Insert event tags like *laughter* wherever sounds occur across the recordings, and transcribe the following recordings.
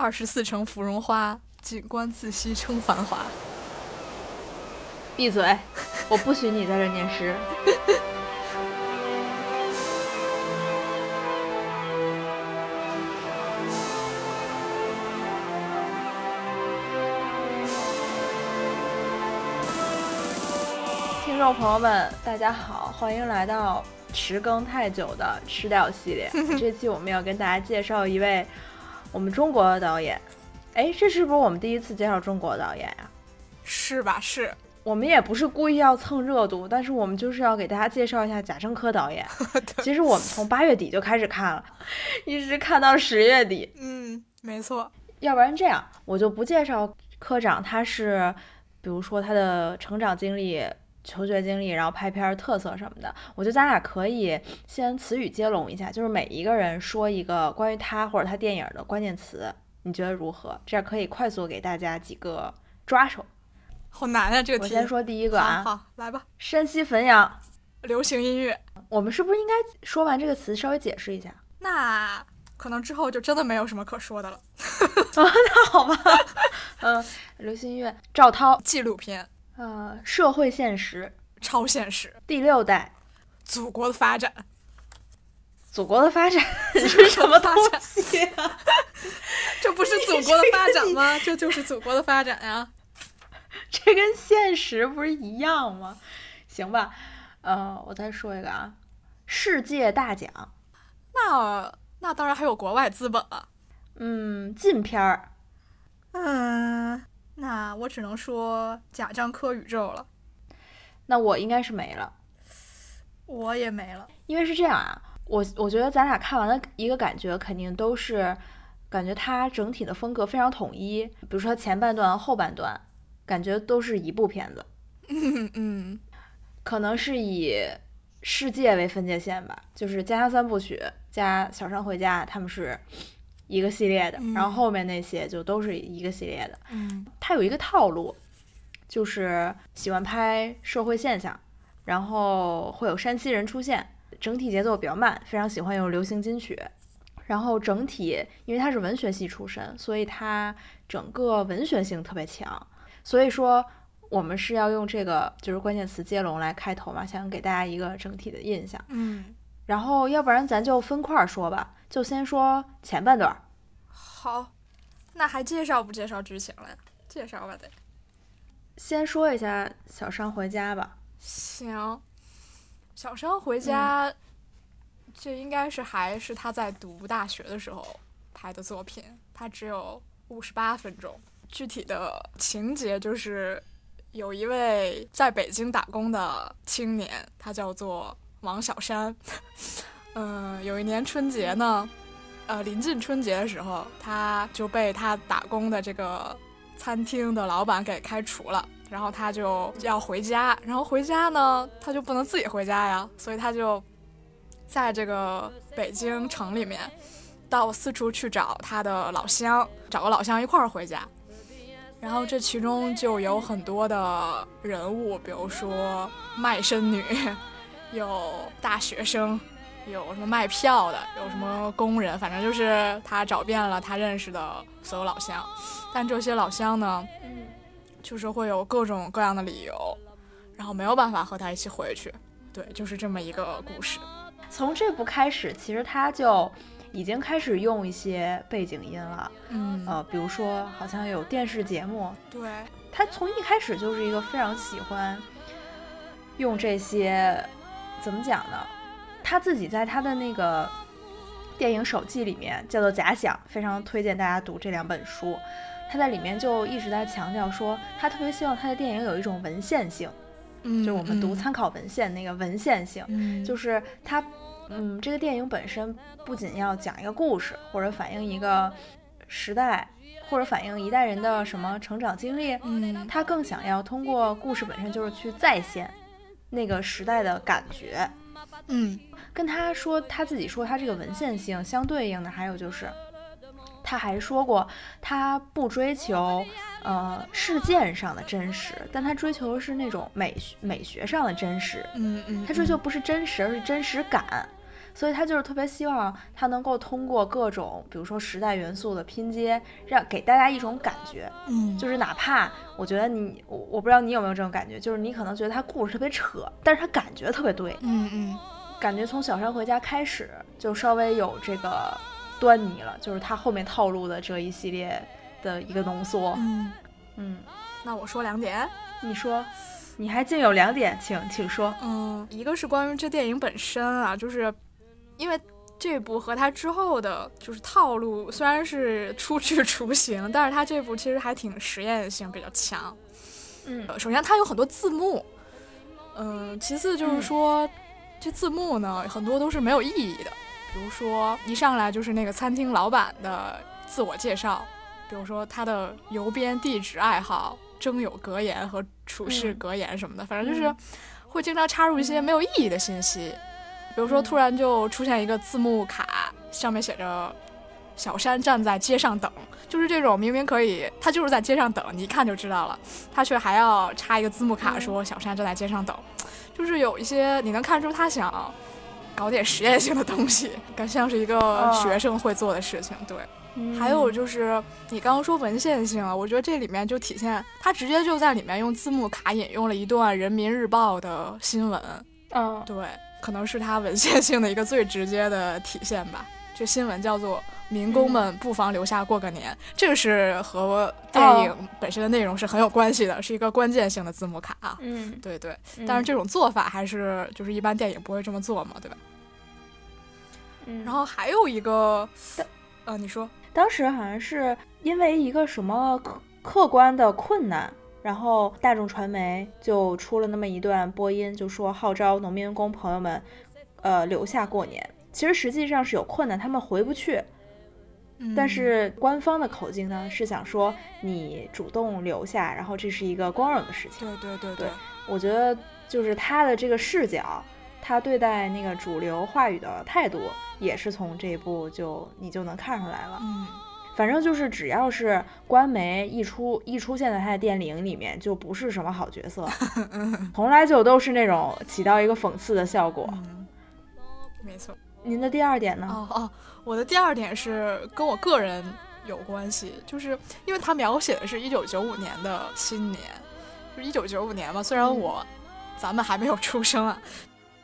二十四城芙蓉花，锦官自惜称繁华。闭嘴！我不许你在这念诗。*laughs* 听众朋友们，大家好，欢迎来到迟更太久的吃掉系列。*laughs* 这期我们要跟大家介绍一位我们中国的导演。哎，这是不是我们第一次介绍中国导演呀？是吧？是。我们也不是故意要蹭热度，但是我们就是要给大家介绍一下贾樟柯导演。*laughs* 其实我们从八月底就开始看了，*laughs* 一直看到十月底。嗯，没错。要不然这样，我就不介绍科长，他是比如说他的成长经历、求学经历，然后拍片特色什么的。我觉得咱俩可以先词语接龙一下，就是每一个人说一个关于他或者他电影的关键词，你觉得如何？这样可以快速给大家几个抓手。好难啊，这个题。我先说第一个啊，好，来吧。山西汾阳，流行音乐。我们是不是应该说完这个词稍微解释一下？那可能之后就真的没有什么可说的了。*laughs* 啊那好吧。嗯，流行音乐，赵涛。纪录片。呃，社会现实。超现实。第六代。祖国的发展。祖国的发展 *laughs* 是什么东西啊？这不是祖国的发展吗？这就是祖国的发展呀。*laughs* 这跟现实不是一样吗？行吧，呃，我再说一个啊，世界大奖，那那当然还有国外资本了。嗯，禁片儿，嗯，那我只能说贾樟柯宇宙了。那我应该是没了，我也没了，因为是这样啊，我我觉得咱俩看完的一个感觉肯定都是感觉它整体的风格非常统一，比如说前半段、后半段。感觉都是一部片子，嗯嗯，*laughs* 可能是以世界为分界线吧，就是《家乡三部曲》加《小山回家》，他们是一个系列的，然后后面那些就都是一个系列的。嗯，它有一个套路，就是喜欢拍社会现象，然后会有山西人出现，整体节奏比较慢，非常喜欢用流行金曲，然后整体因为他是文学系出身，所以他整个文学性特别强。所以说，我们是要用这个就是关键词接龙来开头嘛，想给大家一个整体的印象。嗯，然后要不然咱就分块说吧，就先说前半段。好，那还介绍不介绍剧情了？介绍吧，得。先说一下《小山回家》吧。行，《小山回家》这应该是还是他在读大学的时候拍的作品，他只有五十八分钟。具体的情节就是，有一位在北京打工的青年，他叫做王小山。嗯，有一年春节呢，呃，临近春节的时候，他就被他打工的这个餐厅的老板给开除了，然后他就要回家，然后回家呢，他就不能自己回家呀，所以他就在这个北京城里面，到四处去找他的老乡，找个老乡一块儿回家。然后这其中就有很多的人物，比如说卖身女，*laughs* 有大学生，有什么卖票的，有什么工人，反正就是他找遍了他认识的所有老乡。但这些老乡呢，就是会有各种各样的理由，然后没有办法和他一起回去。对，就是这么一个故事。从这部开始，其实他就。已经开始用一些背景音了，嗯，呃，比如说好像有电视节目，对，他从一开始就是一个非常喜欢用这些，怎么讲呢？他自己在他的那个电影手记里面叫做《假想》，非常推荐大家读这两本书。他在里面就一直在强调说，他特别希望他的电影有一种文献性，嗯，就我们读参考文献那个文献性，就是他。嗯，这个电影本身不仅要讲一个故事，或者反映一个时代，或者反映一代人的什么成长经历，嗯，他更想要通过故事本身就是去再现那个时代的感觉。嗯，跟他说他自己说他这个文献性相对应的还有就是，他还说过他不追求呃事件上的真实，但他追求的是那种美美学上的真实。嗯嗯，他追求不是真实，而是真实感。所以他就是特别希望他能够通过各种，比如说时代元素的拼接，让给大家一种感觉，嗯，就是哪怕我觉得你，我我不知道你有没有这种感觉，就是你可能觉得他故事特别扯，但是他感觉特别对，嗯嗯，感觉从小山回家开始就稍微有这个端倪了，就是他后面套路的这一系列的一个浓缩，嗯，嗯，那我说两点，你说，你还竟有两点，请请说，嗯，一个是关于这电影本身啊，就是因为这部和它之后的就是套路虽然是初具 *laughs* 雏形，但是它这部其实还挺实验性比较强。嗯呃首先它有很多字幕，嗯、其次就是说、这字幕呢很多都是没有意义的，比如说一上来就是那个餐厅老板的自我介绍，比如说他的邮编地址、爱好、征友格言和处事嗯。格言什么的，反正就是嗯会经常插入一些没有意义的信息，比如说嗯。突然就出现一个字幕卡，上面写着“小山站在街上等”，就是这种明明可以，他就是在街上等，你一看就知道了，他却还要插一个字幕卡嗯。说“小山站在街上等”，就是有一些你能看出他想搞点实验性的东西，*laughs* 感像是一个哦学生会做的事情，对。嗯还有就是你刚刚说文献性啊，我觉得这里面就体现他直接就在里面用字幕卡引用了一段人民日报的新闻，嗯对，可能是他文献性的一个最直接的体现吧。这新闻叫做“民工们不妨留下过个年”，这个是和电影本身的内容是很有关系的，是一个关键性的字幕卡啊。嗯，对对，嗯但是这种做法还是就是一般电影不会这么做嘛，对吧？嗯然后还有一个但，呃，你说，当时好像是因为一个什么客客观的困难，然后大众传媒就出了那么一段播音，就说号召农民工朋友们，呃，留下过年。其实实际上是有困难，他们回不去。但嗯是官方的口径呢是想说你主动留下，然后这是一个光荣的事情。对对对对我觉得就是他的这个视角，他对待那个主流话语的态度，也是从这一部就你就能看出来了。嗯。反正就是只要是官媒一出一出现在他的电影里面，就不是什么好角色，*laughs* 从来就都是那种起到一个讽刺的效果。嗯，没错。您的第二点呢？哦哦，我的第二点是跟我个人有关系，就是因为它描写的是一九九五年的新年，就是一九九五年嘛。虽然嗯我、咱们还没有出生啊，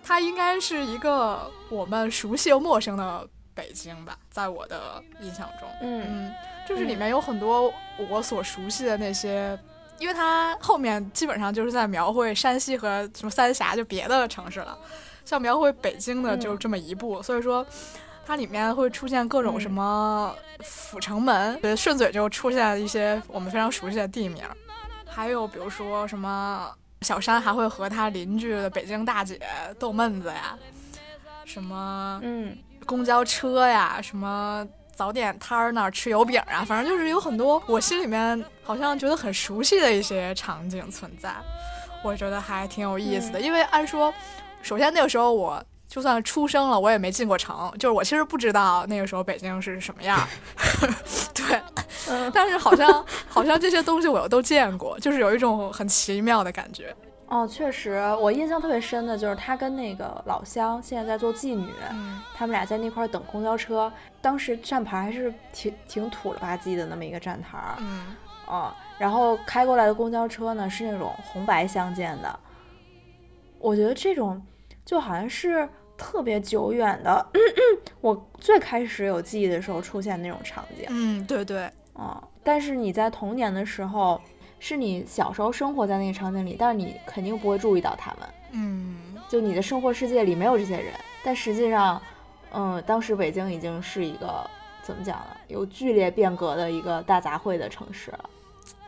它应该是一个我们熟悉又陌生的北京吧，在我的印象中。嗯嗯，就是里面有很多我所熟悉的那些，因为它后面基本上就是在描绘山西和什么三峡就别的城市了，像描绘北京的就嗯。这么一部，所以说它里面会出现各种嗯。什么阜成门，对，顺嘴就出现一些我们非常熟悉的地名，还有比如说什么小山还会和他邻居的北京大姐逗闷子呀，什么嗯。公交车呀，什么早点摊儿那儿吃油饼啊，反正就是有很多我心里面好像觉得很熟悉的一些场景存在，我觉得还挺有意思的。因为按说，首先那个时候我就算出生了，我也没进过城，就是我其实不知道那个时候北京是什么样儿，*laughs* *laughs* 对，嗯。但是好像 *laughs* 好像这些东西我又都见过，就是有一种很奇妙的感觉。哦，确实，我印象特别深的就是他跟那个老乡现在在做妓女，嗯。他们俩在那块儿等公交车，当时站牌还是挺挺土了吧唧的那么一个站台儿，嗯。哦，然后开过来的公交车呢是那种红白相间的，我觉得这种就好像是特别久远的，我最开始有记忆的时候出现那种场景，嗯，对对，啊，但是你在童年的时候，是你小时候生活在那个场景里，但是你肯定不会注意到他们，嗯。就你的生活世界里没有这些人，但实际上，嗯，当时北京已经是一个怎么讲呢，有剧烈变革的一个大杂烩的城市了。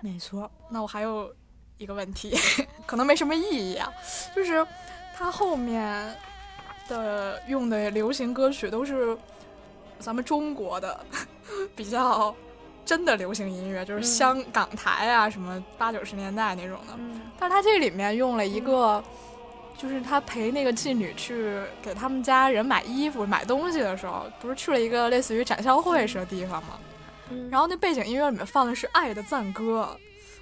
没错，那我还有一个问题，*laughs* 可能没什么意义啊，就是它后面的用的流行歌曲都是咱们中国的 *laughs* 比较真的流行音乐，就是嗯香港台啊，什么八九十年代那种的。嗯但是它这里面用了一个，就是他陪那个妓女去给他们家人买衣服、买东西的时候，不是去了一个类似于展销会似的地方吗？嗯然后那背景音乐里面放的是《爱的赞歌》，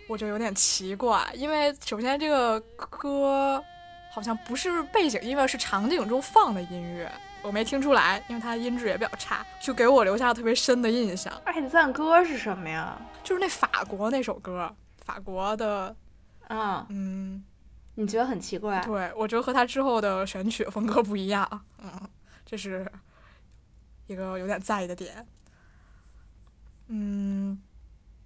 我就有点奇怪，因为首先这个歌好像不是背景音乐，是场景中放的音乐。我没听出来，因为它音质也比较差，就给我留下了特别深的印象。爱赞歌是什么呀？就是那法国那首歌，法国的，啊，嗯，你觉得很奇怪？对我觉得和他之后的选曲风格不一样，嗯，这是一个有点在意的点。嗯，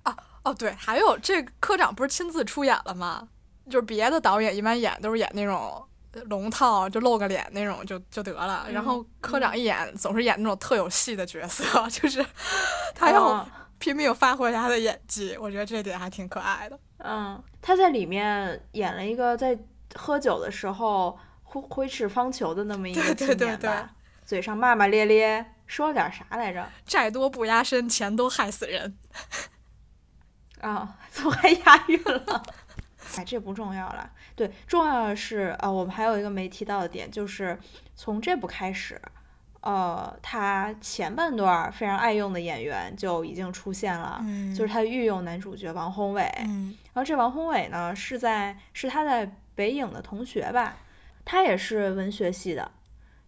啊哦对，还有这科长不是亲自出演了吗？就是别的导演一般演都是演那种龙套，就露个脸那种就就得了，然后科长一演总是演那种特有戏的角色，*laughs* 就是他要嗯拼命发挥他的演技，我觉得这点还挺可爱的。嗯，他在里面演了一个在喝酒的时候挥挥斥方遒的那么一个对青对对对年吧，嘴上骂骂咧咧，说了点啥来着？债多不压身，钱多害死人。啊 *laughs* *laughs* 怎么还押韵了？哎，这不重要了。对，重要的是，呃，我们还有一个没提到的点，就是从这部开始，呃，他前半段儿非常爱用的演员就已经出现了，嗯就是他御用男主角王宏伟。嗯然后这王宏伟呢，是在是他在北影的同学吧，他也是文学系的，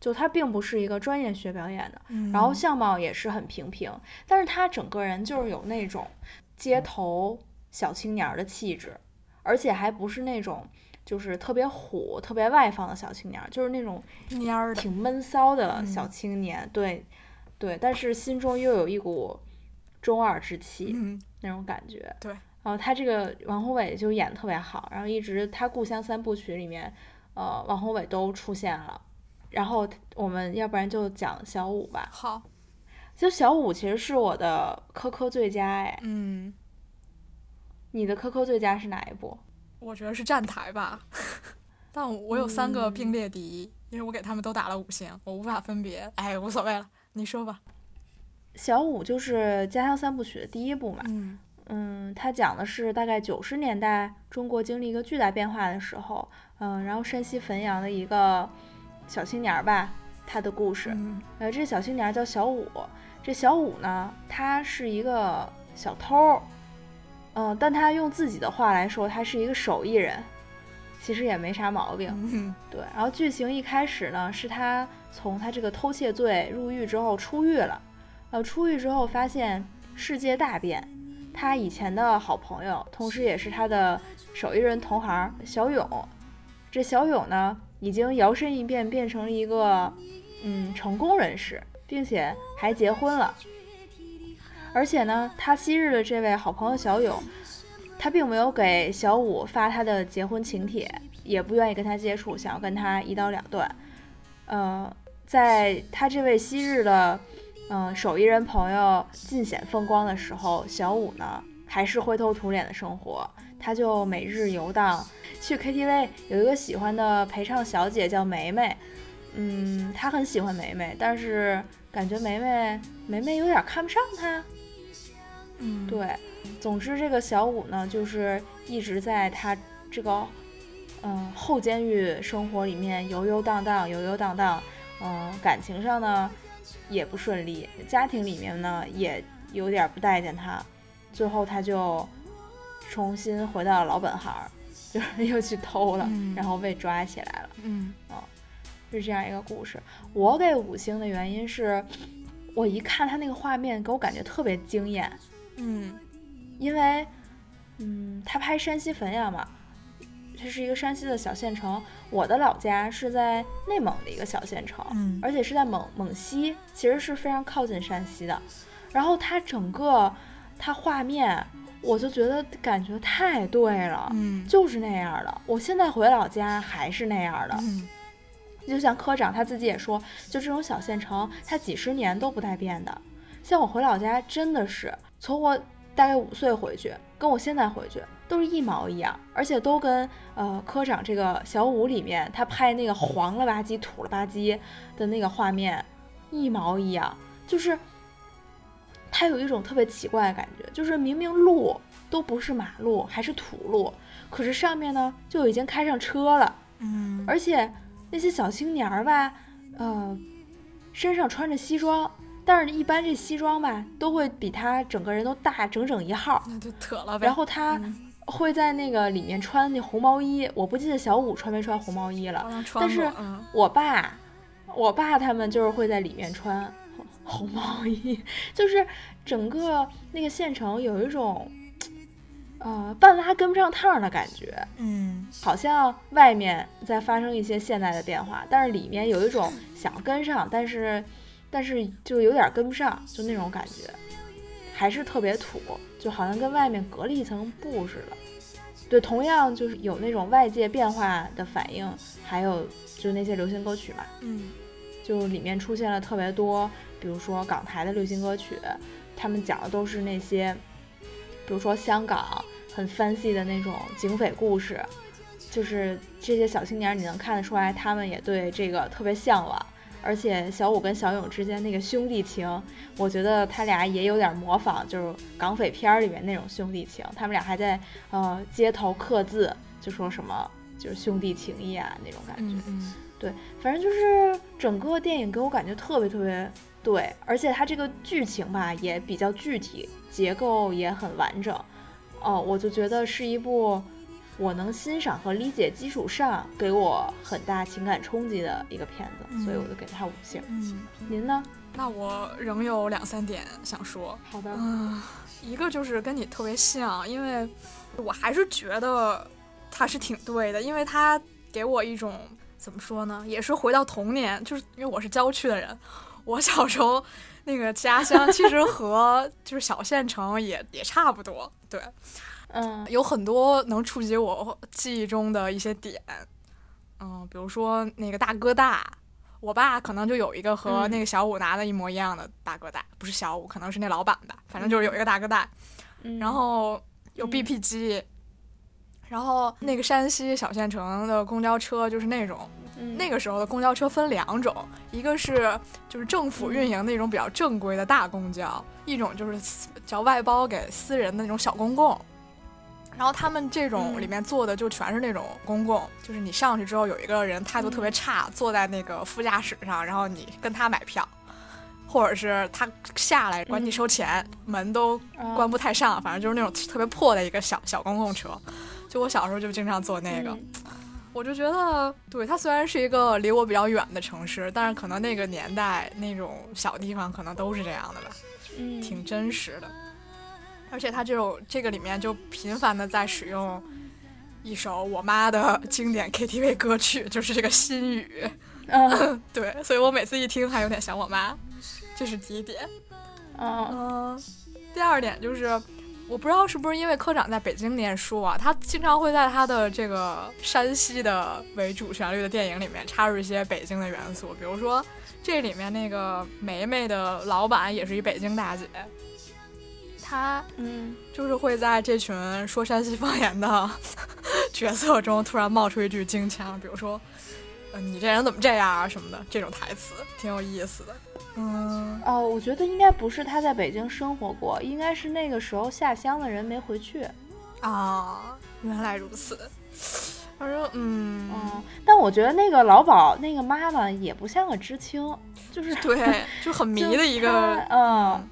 就他并不是一个专业学表演的，嗯，然后相貌也是很平平，但是他整个人就是有那种街头小青年儿的气质，而且还不是那种就是特别虎、特别外放的小青年，就是那种蔫儿的，挺闷骚的小嗯青年，对对，但是心中又有一股中二之气。嗯那种感觉。对。然后他这个王宏伟就演的特别好，然后一直他《故乡三部曲》里面，呃，王宏伟都出现了。然后我们要不然就讲小五吧。好，就小五其实是我的科科最佳哎，嗯，你的 QQ 最佳是哪一部？我觉得是站台吧，*laughs* 但我有三个嗯并列第一，因为我给他们都打了五星，我无法分别。哎，无所谓了，你说吧。小五就是《家乡三部曲》的第一部嘛。嗯嗯，它讲的是大概九十年代中国经历一个巨大变化的时候，嗯，然后山西汾阳的一个小青年儿吧，他的故事。嗯呃，这小青年叫小五，这小五呢，他是一个小偷儿，嗯、但他用自己的话来说，他是一个手艺人，其实也没啥毛病。嗯对，然后剧情一开始呢，是他从他这个偷窃罪入狱之后出狱了，呃，出狱之后发现世界大变，他以前的好朋友，同时也是他的手艺人同行小勇，这小勇呢，已经摇身一变变成了一个嗯成功人士，并且还结婚了。而且呢，他昔日的这位好朋友小勇，他并没有给小五发他的结婚请帖，也不愿意跟他接触，想要跟他一刀两断。呃，在他这位昔日的嗯、手艺人朋友尽显风光的时候，小五呢还是灰头土脸的生活，他就每日游荡，去 KTV 有一个喜欢的陪唱小姐叫梅梅，嗯，他很喜欢梅梅，但是感觉梅梅梅梅有点看不上他，嗯，对，总之这个小五呢，就是一直在他这个嗯后监狱生活里面游游荡荡，游游荡荡，嗯，感情上呢也不顺利，家庭里面呢也有点不待见他，最后他就重新回到了老本行，*laughs* 就是又去偷了，嗯然后被抓起来了。嗯是这样一个故事。我给五星的原因是，我一看他那个画面，给我感觉特别惊艳，嗯因为，嗯，他拍山西汾阳嘛，这是一个山西的小县城。我的老家是在内蒙的一个小县城，嗯而且是在蒙蒙西，其实是非常靠近山西的。然后他整个他画面，我就觉得感觉太对了，嗯就是那样的。我现在回老家还是那样的，嗯就像科长他自己也说，就这种小县城，它几十年都不带变的。像我回老家，真的是从我大概五岁回去，跟我现在回去都是一毛一样，而且都跟呃科长这个小五里面他拍那个黄了吧唧、土了吧唧的那个画面一毛一样，就是他有一种特别奇怪的感觉，就是明明路都不是马路，还是土路，可是上面呢就已经开上车了。嗯，而且那些小青年儿吧，呃，身上穿着西装，但是一般这西装吧都会比他整个人都大整整一号。那就妥了呗。然后他嗯会在那个里面穿那红毛衣，我不记得小五穿没穿红毛衣了但是我爸，我爸他们就是会在里面穿红毛衣，就是整个那个县城有一种，呃，半拉跟不上趟的感觉。嗯，好像外面在发生一些现代的变化，但是里面有一种想跟上，但是但是就有点跟不上，就那种感觉，还是特别土，就好像跟外面隔了一层布似的。对，同样就是有那种外界变化的反应，还有就是那些流行歌曲嘛，嗯，就里面出现了特别多，比如说港台的流行歌曲，他们讲的都是那些，比如说香港很 fancy 的那种警匪故事，就是这些小青年，你能看得出来，他们也对这个特别向往。而且小五跟小勇之间那个兄弟情，我觉得他俩也有点模仿，就是港匪片里面那种兄弟情。他们俩还在呃街头刻字，就说什么就是兄弟情谊啊那种感觉。嗯嗯，对，反正就是整个电影给我感觉特别特别对，而且它这个剧情吧也比较具体，结构也很完整。哦，我就觉得是一部。我能欣赏和理解基础上，给我很大情感冲击的一个片子，所以我就给他五星。嗯，您呢？那我仍有两三点想说。好的。嗯，一个就是跟你特别像，因为我还是觉得他是挺对的，因为他给我一种怎么说呢，也是回到童年，就是因为我是郊区的人，我小时候那个家乡其实和就是小县城也也差不多，对。嗯，有很多能触及我记忆中的一些点，嗯，比如说那个大哥大，我爸可能就有一个和那个小五拿的一模一样的大哥大，不是小五，可能是那老板吧，反正就是有一个大哥大，然后有 BP 机，然后那个山西小县城的公交车就是那种，那个时候的公交车分两种，一个是就是政府运营那种比较正规的大公交，一种就是叫外包给私人的那种小公共。然后他们这种里面坐的就全是那种公共，就是你上去之后有一个人态度特别差，坐在那个副驾驶上，然后你跟他买票，或者是他下来管你收钱，门都关不太上，反正就是那种特别破的一个小小公共车。就我小时候就经常坐那个，我就觉得，对它虽然是一个离我比较远的城市，但是可能那个年代那种小地方可能都是这样的吧，挺真实的。而且他这种这个里面就频繁的在使用一首我妈的经典 KTV 歌曲，就是这个心语。嗯，*laughs* 对，所以我每次一听还有点想我妈，这是第一点。嗯，第二点就是，我不知道是不是因为科长在北京念书啊，他经常会在他的这个山西的为主旋律的电影里面插入一些北京的元素，比如说这里面那个梅梅的老板也是一北京大姐。他嗯，就是会在这群说山西方言的 *laughs* 角色中突然冒出一句京腔，比如说，嗯，你这人怎么这样啊什么的，这种台词挺有意思的。嗯，哦，我觉得应该不是他在北京生活过，应该是那个时候下乡的人没回去。啊，原来如此。他说，嗯，嗯，但我觉得那个老鸨那个妈妈也不像个知青，就是对，就很迷的一个，*laughs* 嗯。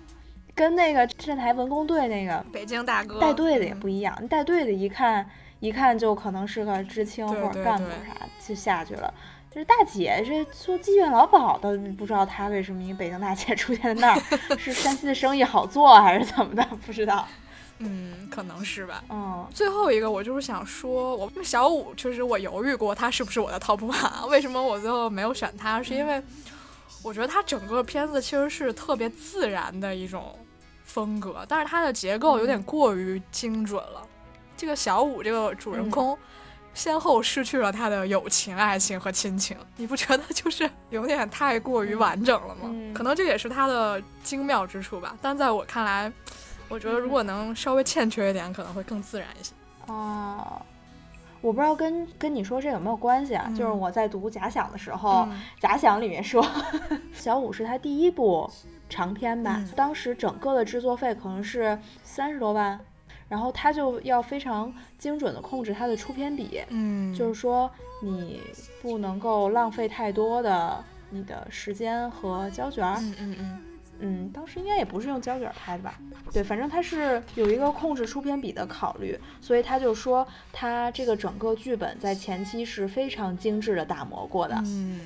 跟那个镇台文工队那个北京大哥带队的也不一样，带队的一看一看就可能是个知青或者干部啥，就下去了。就是大姐这做妓院老鸨的，不知道她为什么一个北京大姐 *laughs* 出现在那儿，是山西的生意好做还是怎么的？不知道。*laughs* 嗯，可能是吧。嗯，最后一个我就是想说，我小五确实我犹豫过他是不是我的 top one，为什么我最后没有选他？是因为我觉得它整个片子其实是特别自然的一种。风格，但是它的结构有点过于精准了。这个小五这个主人公，先后失去了他的友情、爱情和亲情，你不觉得就是有点太过于完整了吗？可能这也是他的精妙之处吧。但在我看来，我觉得如果能稍微欠缺一点，可能会更自然一些。哦，我不知道跟跟你说这有没有关系啊？就是我在读假想的时候，假想里面说 *laughs* 小五是他第一部。长篇吧，当时整个的制作费可能是三十多万，然后他就要非常精准的控制他的出片比，嗯，就是说你不能够浪费太多的你的时间和胶卷，嗯嗯嗯，嗯，当时应该也不是用胶卷拍的吧？对，反正他是有一个控制出片比的考虑，所以他就说他这个整个剧本在前期是非常精致的打磨过的，嗯。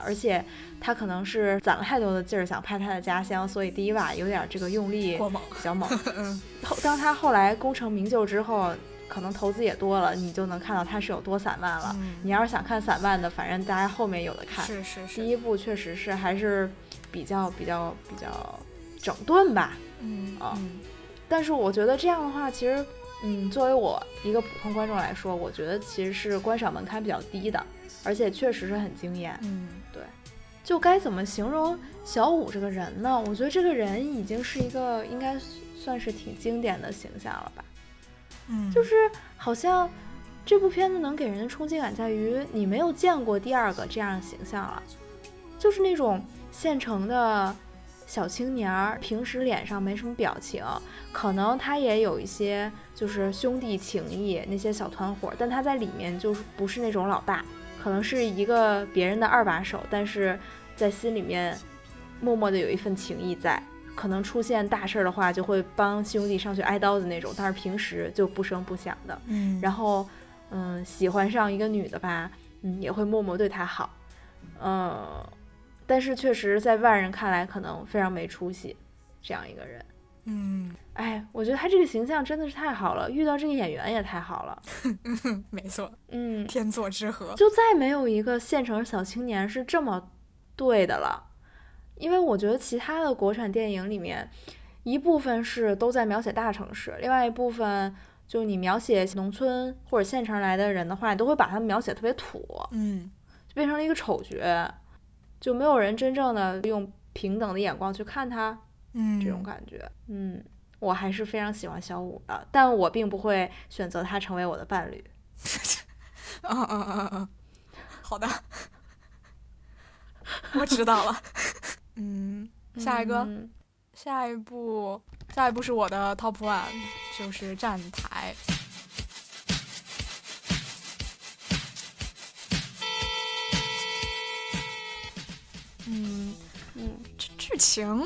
而且他可能是攒了太多的劲儿想拍他的家乡，所以第一把有点这个用力过猛，比较猛。*laughs* 后当他后来功成名就之后，可能投资也多了，你就能看到他是有多散漫了。你要是想看散漫的，反正大家后面有的看。是是是。第一部确实是还是比较比较比较整顿吧。嗯啊，但是我觉得这样的话，其实。嗯，作为我一个普通观众来说，我觉得其实是观赏门槛比较低的，而且确实是很惊艳。嗯，对。就该怎么形容小五这个人呢？我觉得这个人已经是一个应该算是挺经典的形象了吧。嗯，就是好像这部片子能给人的冲击感在于你没有见过第二个这样的形象了，就是那种现成的。小青年儿平时脸上没什么表情，可能他也有一些就是兄弟情谊那些小团伙，但他在里面就是不是那种老大，可能是一个别人的二把手，但是在心里面默默的有一份情谊在，可能出现大事儿的话就会帮兄弟上去挨刀子那种，但是平时就不声不响的。嗯，然后嗯喜欢上一个女的吧，嗯也会默默对她好，嗯。但是确实，在外人看来可能非常没出息，这样一个人。嗯，哎，我觉得他这个形象真的是太好了，遇到这个演员也太好了。*laughs* 没错，嗯，天作之合。就再没有一个县城小青年是这么对的了，因为我觉得其他的国产电影里面，一部分是都在描写大城市，另外一部分就你描写农村或者县城来的人的话，你都会把他们描写特别土，嗯，就变成了一个丑角。就没有人真正的用平等的眼光去看他，嗯，这种感觉，嗯，我还是非常喜欢小五的，但我并不会选择他成为我的伴侣。*laughs* 嗯嗯嗯嗯，好的，*laughs* 我知道了。嗯，下一个，下一步，下一步是我的 top one，就是站台。情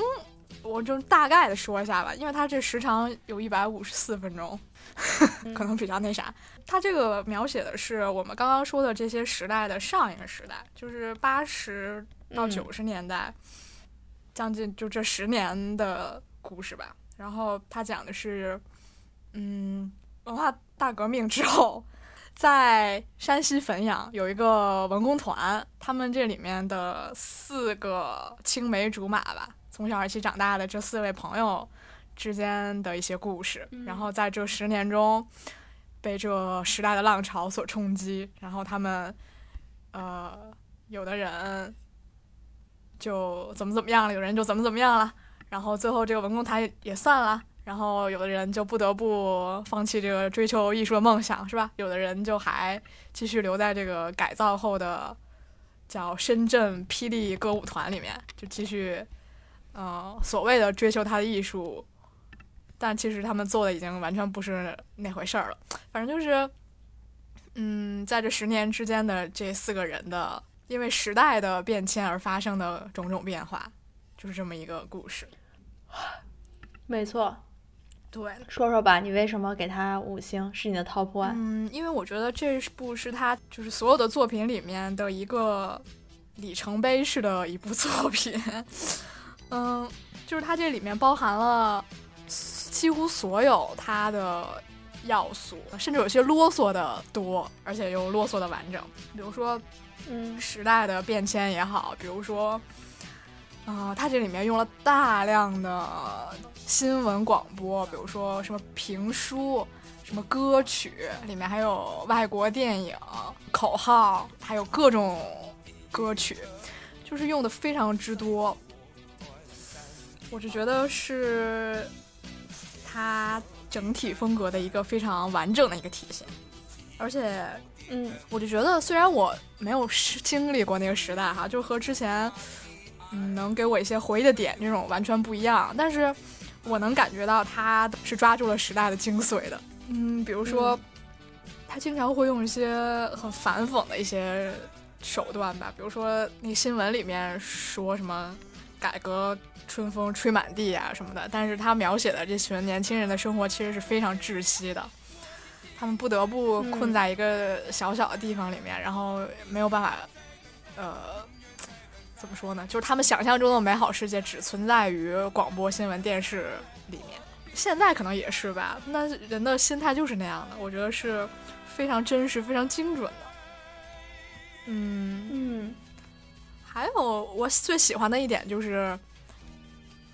我就大概的说一下吧，因为它这时长有一百五十四分钟，*laughs* 可能比较那啥。它这个描写的是我们刚刚说的这些时代的上一个时代，就是八十到九十年代，将近就这十年的故事吧。然后它讲的是，嗯，文化大革命之后。在山西汾阳有一个文工团，他们这里面的四个青梅竹马吧，从小一起长大的这四位朋友之间的一些故事，然后在这十年中被这时代的浪潮所冲击，然后他们呃有的人就怎么怎么样了，有人就怎么怎么样了，然后最后这个文工团也散了。然后有的人就不得不放弃这个追求艺术的梦想，是吧？有的人就还继续留在这个改造后的叫深圳霹雳歌舞团里面，就继续，呃，所谓的追求他的艺术，但其实他们做的已经完全不是那回事儿了。反正就是，嗯，在这十年之间的这四个人的因为时代的变迁而发生的种种变化，就是这么一个故事。没错。对，说说吧，你为什么给他五星？是你的 top one？嗯，因为我觉得这部是他就是所有的作品里面的一个里程碑式的一部作品。嗯，就是它这里面包含了几乎所有它的要素，甚至有些啰嗦的多，而且又啰嗦的完整。比如说，嗯，时代的变迁也好，比如说，啊，它这里面用了大量的。新闻广播，比如说什么评书、什么歌曲，里面还有外国电影口号，还有各种歌曲，就是用的非常之多。我就觉得是它整体风格的一个非常完整的一个体现。而且，嗯，我就觉得虽然我没有经历过那个时代哈，就和之前嗯能给我一些回忆的点这种完全不一样，但是。我能感觉到他是抓住了时代的精髓的，嗯，比如说，他经常会用一些很反讽的一些手段吧，比如说那新闻里面说什么改革春风吹满地啊什么的，但是他描写的这群年轻人的生活其实是非常窒息的，他们不得不困在一个小小的地方里面，然后没有办法，呃，怎么说呢？就是他们想象中的美好世界只存在于广播、新闻、电视里面。现在可能也是吧。那人的心态就是那样的，我觉得是非常真实、非常精准的。嗯嗯，还有我最喜欢的一点就是，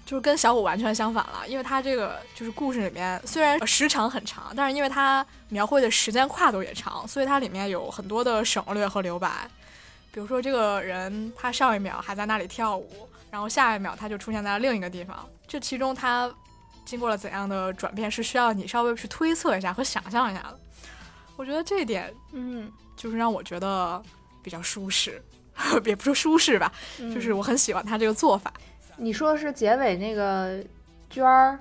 就是跟小五完全相反了。因为它这个就是故事里面虽然时长很长，但是因为它描绘的时间跨度也长，所以它里面有很多的省略和留白。比如说，这个人他上一秒还在那里跳舞，然后下一秒他就出现在了另一个地方。这其中他经过了怎样的转变，是需要你稍微去推测一下和想象一下的。我觉得这一点，嗯，就是让我觉得比较舒适，*laughs* 也不说舒适吧，就是我很喜欢他这个做法。你说的是结尾那个娟儿，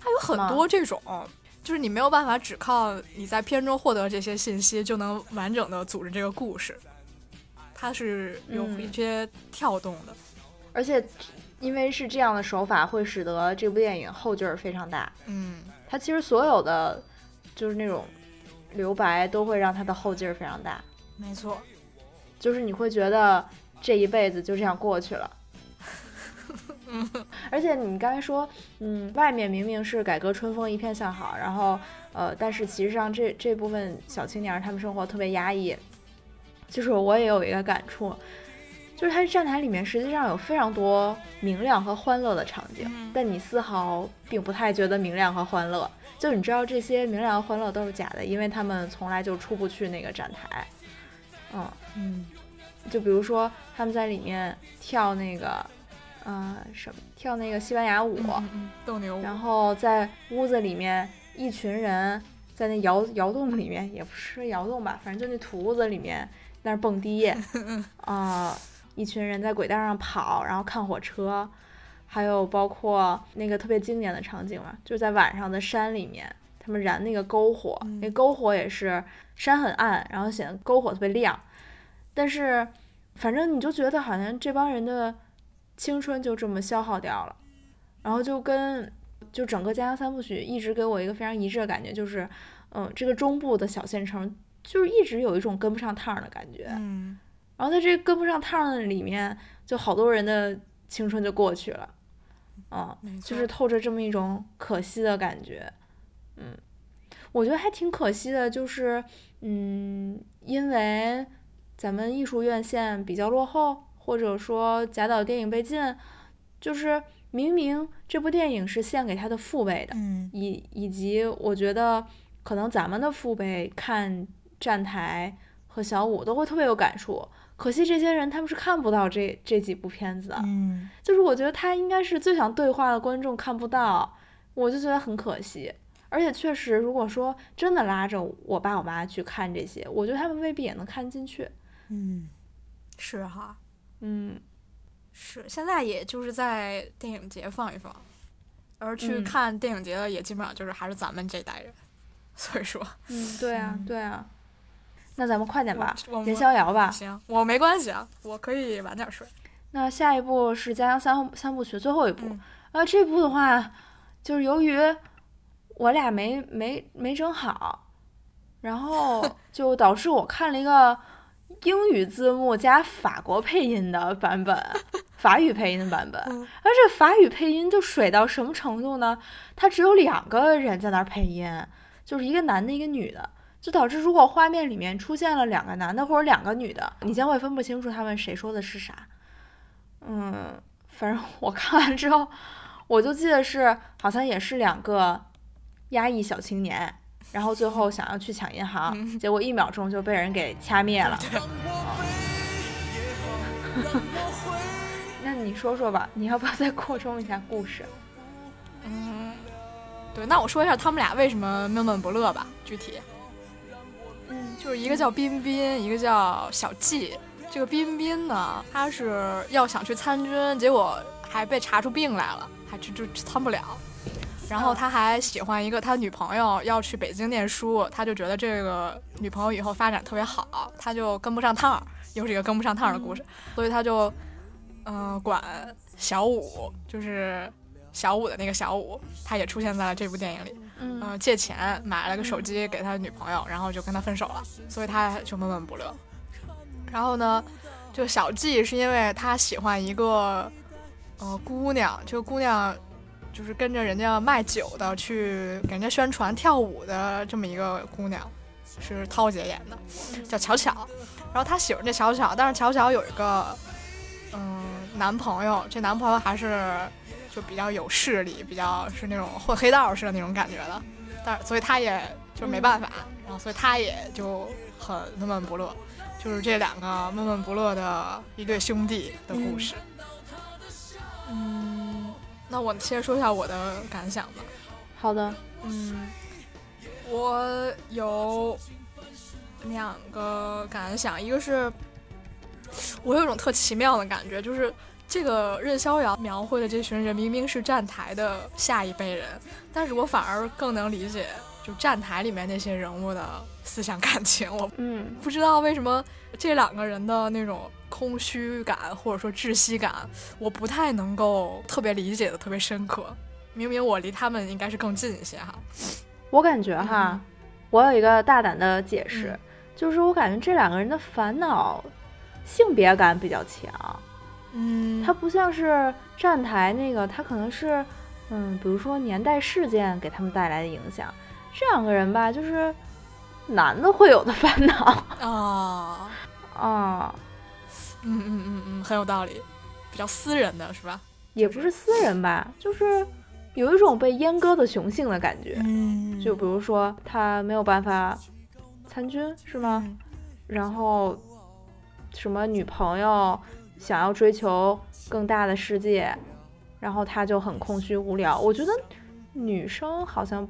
他有很多这种。就是你没有办法只靠你在片中获得这些信息就能完整的组织这个故事，它是有一些跳动的，而且因为是这样的手法，会使得这部电影后劲儿非常大。嗯，它其实所有的就是那种留白都会让它的后劲儿非常大。没错，就是你会觉得这一辈子就这样过去了。嗯，*laughs* 而且你刚才说，嗯，外面明明是改革春风一片向好，然后，呃，但是其实上这这部分小青年他们生活特别压抑，就是我也有一个感触，就是它站台里面实际上有非常多明亮和欢乐的场景，但你丝毫并不太觉得明亮和欢乐，就你知道这些明亮和欢乐都是假的，因为他们从来就出不去那个站台，嗯嗯，就比如说他们在里面跳那个。啊，什么跳那个西班牙舞，斗牛舞，然后在屋子里面，一群人在那窑窑洞里面，也不是窑洞吧，反正就那土屋子里面那儿蹦迪，啊，*laughs* 一群人在轨道上跑，然后看火车，还有包括那个特别经典的场景嘛，就在晚上的山里面，他们燃那个篝火，那篝火也是山很暗，然后显得篝火特别亮，但是反正你就觉得好像这帮人的。青春就这么消耗掉了，然后就跟就整个家乡三部曲一直给我一个非常一致的感觉，就是，嗯，这个中部的小县城就是一直有一种跟不上趟的感觉，嗯，然后在这跟不上趟的里面，就好多人的青春就过去了，嗯，就是透着这么一种可惜的感觉，嗯，我觉得还挺可惜的，就是，嗯，因为咱们艺术院线比较落后。或者说贾导电影被禁，就是明明这部电影是献给他的父辈的，以以及我觉得可能咱们的父辈看站台和小五都会特别有感触，可惜这些人他们是看不到这这几部片子的，就是我觉得他应该是最想对话的观众看不到，我就觉得很可惜，而且确实如果说真的拉着我爸我妈去看这些，我觉得他们未必也能看进去，嗯，是哈。嗯，是现在也就是在电影节放一放，而去看电影节的也基本上就是还是咱们这代人，*laughs* 所以说，嗯，对啊，对啊，那咱们快点吧，别逍遥吧。行，我没关系啊，我可以晚点睡。那下一部是《家乡三三部曲》最后一部，啊，这部的话，就是由于我俩没没没整好，然后 *laughs* 就导致我看了一个。英语字幕加法国配音的版本，*laughs* 法语配音的版本，而这法语配音就水到什么程度呢？它只有两个人在那儿配音，就是一个男的，一个女的，就导致如果画面里面出现了两个男的或者两个女的，你将会分不清楚他们谁说的是啥。嗯，反正我看完之后，我就记得是好像也是两个压抑小青年。然后最后想要去抢银行，结果一秒钟就被人给掐灭了。*laughs* 那你说说吧，你要不要再扩充一下故事？嗯，对，那我说一下他们俩为什么闷闷不乐吧。具体，嗯，就是一个叫彬彬，一个叫小季。这个彬彬呢，他是要想去参军，结果还被查出病来了，还就就参不了。然后他还喜欢一个他女朋友要去北京念书，他就觉得这个女朋友以后发展特别好，他就跟不上趟儿，又是一个跟不上趟儿的故事，所以他就嗯管小五，就是小五的那个小五，他也出现在了这部电影里，嗯。借钱买了个手机给他女朋友，然后就跟他分手了，所以他就闷闷不乐。然后呢，就小季是因为他喜欢一个呃姑娘，这个姑娘就是跟着人家卖酒的去给人家宣传跳舞的这么一个姑娘，是涛姐演的，叫巧巧。然后她喜欢这巧巧，但是巧巧有一个嗯男朋友，这男朋友还是就比较有势力，比较是那种混黑道似的那种感觉的，但所以她也就没办法，然后所以她也就很闷闷不乐。就是这两个闷闷不乐的一对兄弟的故事。嗯，那我先说一下我的感想吧。好的。嗯，我有两个感想，一个是，我有一种特奇妙的感觉，就是这个任逍遥描绘的这群人明明是站台的下一辈人，但是我反而更能理解。就站台里面那些人物的思想感情，我嗯不知道为什么这两个人的那种空虚感或者说窒息感，我不太能够特别理解的特别深刻。明明我离他们应该是更近一些哈。我感觉哈，我有一个大胆的解释，就是我感觉这两个人的烦恼性别感比较强。嗯，他不像是站台那个，他可能是嗯，比如说年代事件给他们带来的影响。这两个人吧，就是男的会有的烦恼啊啊，嗯嗯嗯嗯，很有道理，比较私人的是吧？也不是私人吧，就是有一种被阉割的雄性的感觉。嗯，就比如说他没有办法参军是吗？然后什么女朋友想要追求更大的世界，然后他就很空虚无聊。我觉得女生好像。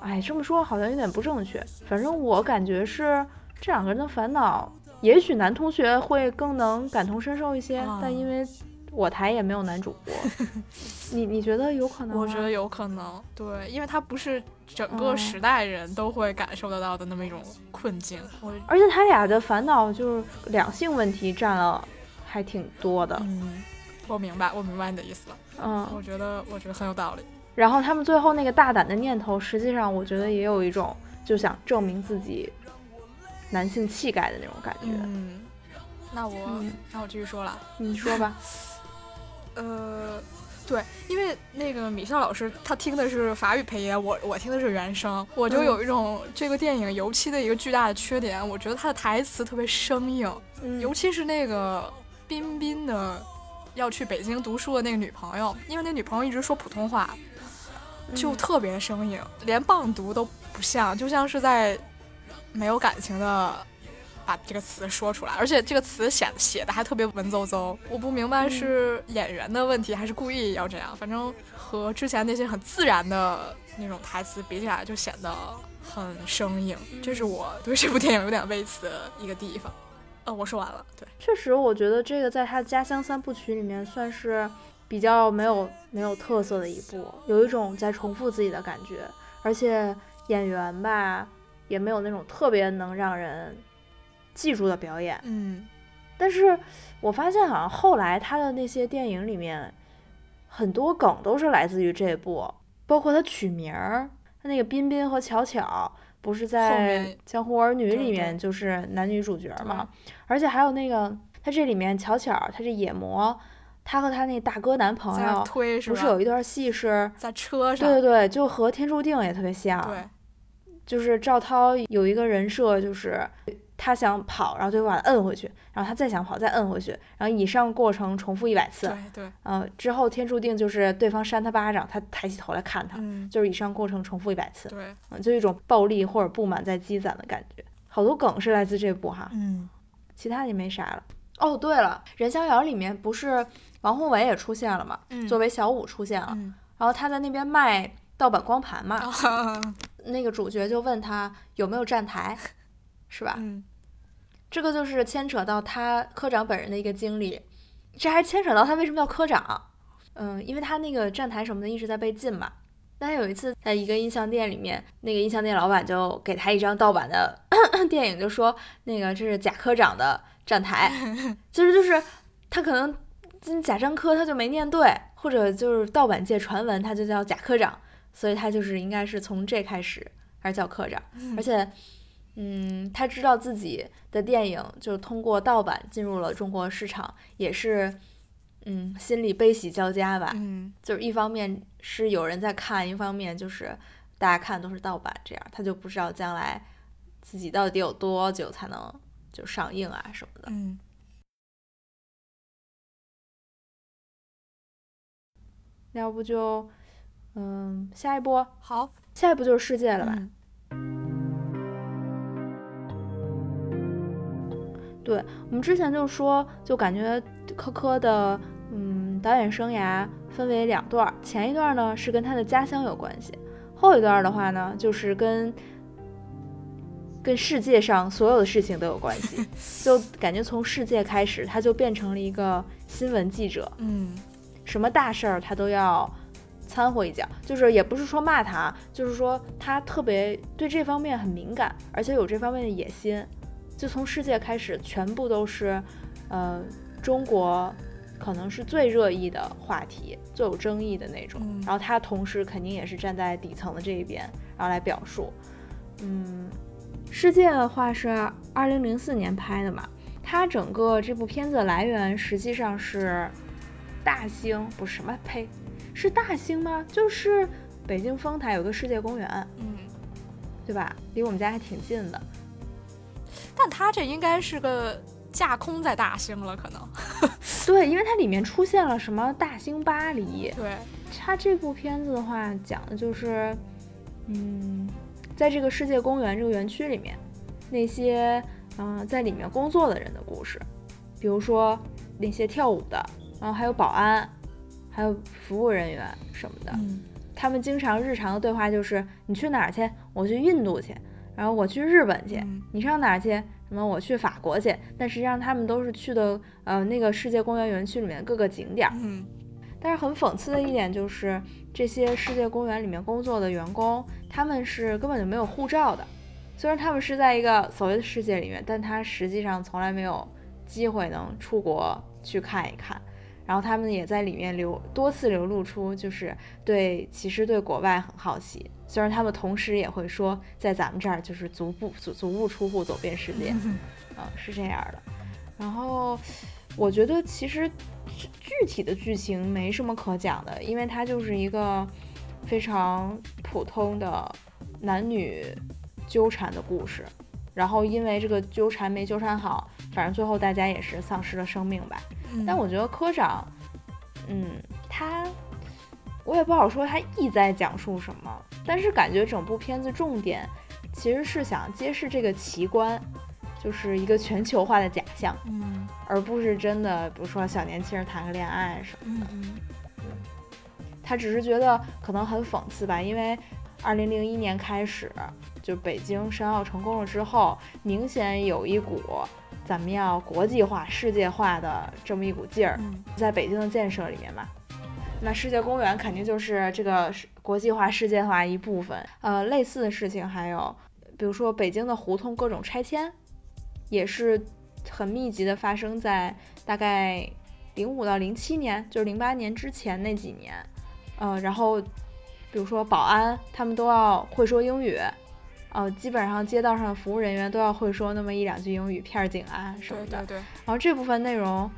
哎，这么说好像有点不正确。反正我感觉是这两个人的烦恼，也许男同学会更能感同身受一些。但因为我台也没有男主播，*laughs* 你你觉得有可能？我觉得有可能，对，因为他不是整个时代人都会感受得到的那么一种困境。而且他俩的烦恼就是两性问题占了还挺多的。嗯，我明白，我明白你的意思了。嗯，我觉得我觉得很有道理。然后他们最后那个大胆的念头，实际上我觉得也有一种就想证明自己男性气概的那种感觉。嗯，那我那我继续说了，你说吧。*laughs* 呃，对，因为那个米笑老师他听的是法语配音，我我听的是原声，我就有一种这个电影尤其的一个巨大的缺点，我觉得他的台词特别生硬，尤其是那个彬彬的要去北京读书的那个女朋友，因为那女朋友一直说普通话。就特别生硬，连棒读都不像，就像是在没有感情的把这个词说出来，而且这个词写写的还特别文绉绉。我不明白是演员的问题还是故意要这样，反正和之前那些很自然的那种台词比起来，就显得很生硬。这是我对这部电影有点微词的一个地方。呃，我说完了。对，确实，我觉得这个在他家乡三部曲里面算是。比较没有没有特色的一部，有一种在重复自己的感觉，而且演员吧也没有那种特别能让人记住的表演。嗯，但是我发现好像后来他的那些电影里面很多梗都是来自于这部，包括他取名儿，他那个彬彬和巧巧不是在《江湖儿女》里面就是男女主角嘛，而且还有那个他这里面巧巧他这野魔。她和她那大哥男朋友不是有一段戏是在车上？对对对，就和《天注定》也特别像。对，就是赵涛有一个人设，就是他想跑，然后最后把他摁回去，然后他再想跑，再摁回去，然后以上过程重复一百次。对对。嗯，之后《天注定》就是对方扇他巴掌，他抬起头来看他，嗯，就是以上过程重复一百次。对。嗯，就一种暴力或者不满在积攒的感觉。好多梗是来自这部哈。嗯。其他也没啥了。哦，对了，《任逍遥》里面不是。王宏伟也出现了嘛？作为小五出现了，然后他在那边卖盗版光盘嘛。那个主角就问他有没有站台，是吧？这个就是牵扯到他科长本人的一个经历，这还牵扯到他为什么叫科长。嗯，因为他那个站台什么的一直在被禁嘛。但有一次在一个音像店里面，那个音像店老板就给他一张盗版的 *coughs* 电影，就说那个这是贾科长的站台，*laughs* 其实就是他可能。贾樟柯他就没念对，或者就是盗版界传闻他就叫贾科长，所以他就是应该是从这开始还是叫科长。而且，嗯，他知道自己的电影就通过盗版进入了中国市场，也是，嗯，心里悲喜交加吧。嗯，就是一方面是有人在看，一方面就是大家看都是盗版，这样他就不知道将来自己到底有多久才能就上映啊什么的。嗯，要不就，嗯，下一波，好，下一步就是世界了吧？嗯。对我们之前就说，就感觉科科的嗯导演生涯分为两段，前一段呢是跟他的家乡有关系，后一段的话呢就是跟跟世界上所有的事情都有关系，*laughs* 就感觉从世界开始，他就变成了一个新闻记者，嗯什么大事儿他都要掺和一脚，就是也不是说骂他，就是说他特别对这方面很敏感，而且有这方面的野心。就从世界开始，全部都是，呃，中国可能是最热议的话题，最有争议的那种。嗯然后他同时肯定也是站在底层的这一边，然后来表述。嗯，世界的话是二零零四年拍的嘛，它整个这部片子的来源实际上是大兴，不是什么呸，是大兴吗？就是北京丰台有个世界公园，嗯，对吧？离我们家还挺近的。但它这应该是个架空在大兴了，可能。*laughs* *laughs* 对，因为它里面出现了什么大兴巴黎，对，它这部片子的话讲的就是，嗯，在这个世界公园这个园区里面，那些嗯、呃在里面工作的人的故事，比如说那些跳舞的，然后还有保安，还有服务人员什么的，嗯他们经常日常的对话就是你去哪儿去？我去印度去，然后我去日本去，嗯你上哪儿去？什么我去法国去？但实际上他们都是去的呃那个世界公园园区里面各个景点儿。嗯但是很讽刺的一点就是，这些世界公园里面工作的员工，他们是根本就没有护照的。虽然他们是在一个所谓的世界里面，但他实际上从来没有机会能出国去看一看。然后他们也在里面流多次流露出，就是对其实对国外很好奇。虽然他们同时也会说，在咱们这儿就是足不足足不出户走遍世界。*laughs* 嗯嗯，是这样的。然后我觉得其实具具体的剧情没什么可讲的，因为它就是一个非常普通的男女纠缠的故事。然后因为这个纠缠没纠缠好，反正最后大家也是丧失了生命吧。嗯，但我觉得科长，嗯，他我也不好说他意在讲述什么，但是感觉整部片子重点其实是想揭示这个奇观，就是一个全球化的假象，嗯而不是真的，比如说小年轻人谈个恋爱什么的。他只是觉得可能很讽刺吧，因为二零零一年开始，就北京申奥成功了之后，明显有一股咱们要国际化、世界化的这么一股劲儿，嗯在北京的建设里面嘛。那世界公园肯定就是这个世国际化、世界化一部分。呃，类似的事情还有，比如说北京的胡同各种拆迁，也是很密集的发生在大概零五到零七年，就是零八年之前那几年。呃，然后比如说保安，他们都要会说英语，呃，基本上街道上的服务人员都要会说那么一两句英语，片儿警啊什么的。对对对，然后这部分内容，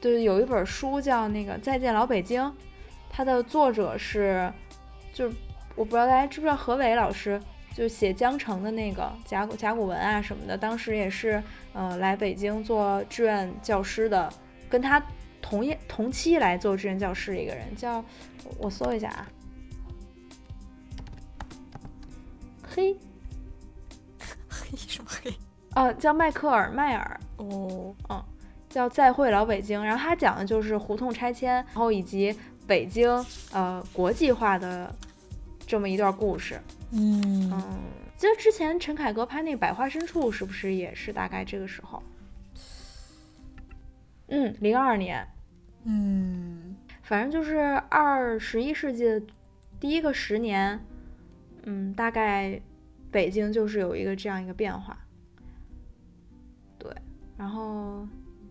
对，有一本书叫那个《再见老北京》，它的作者是，就是我不知道大家知不知道何伟老师，就写江城的那个甲骨甲骨文啊什么的，当时也是呃来北京做志愿教师的，跟他同一同期来做志愿教师的一个人，叫我搜一下啊，嘿，黑 *laughs* 什么黑？啊，叫迈克尔迈尔，哦，嗯叫《再会老北京》，然后他讲的就是胡同拆迁，然后以及北京呃国际化的这么一段故事。嗯嗯，记得之前陈凯歌拍那《百花深处》是不是也是大概这个时候？嗯，零二年，嗯反正就是二十一世纪的第一个十年，嗯，大概北京就是有一个这样一个变化。对，然后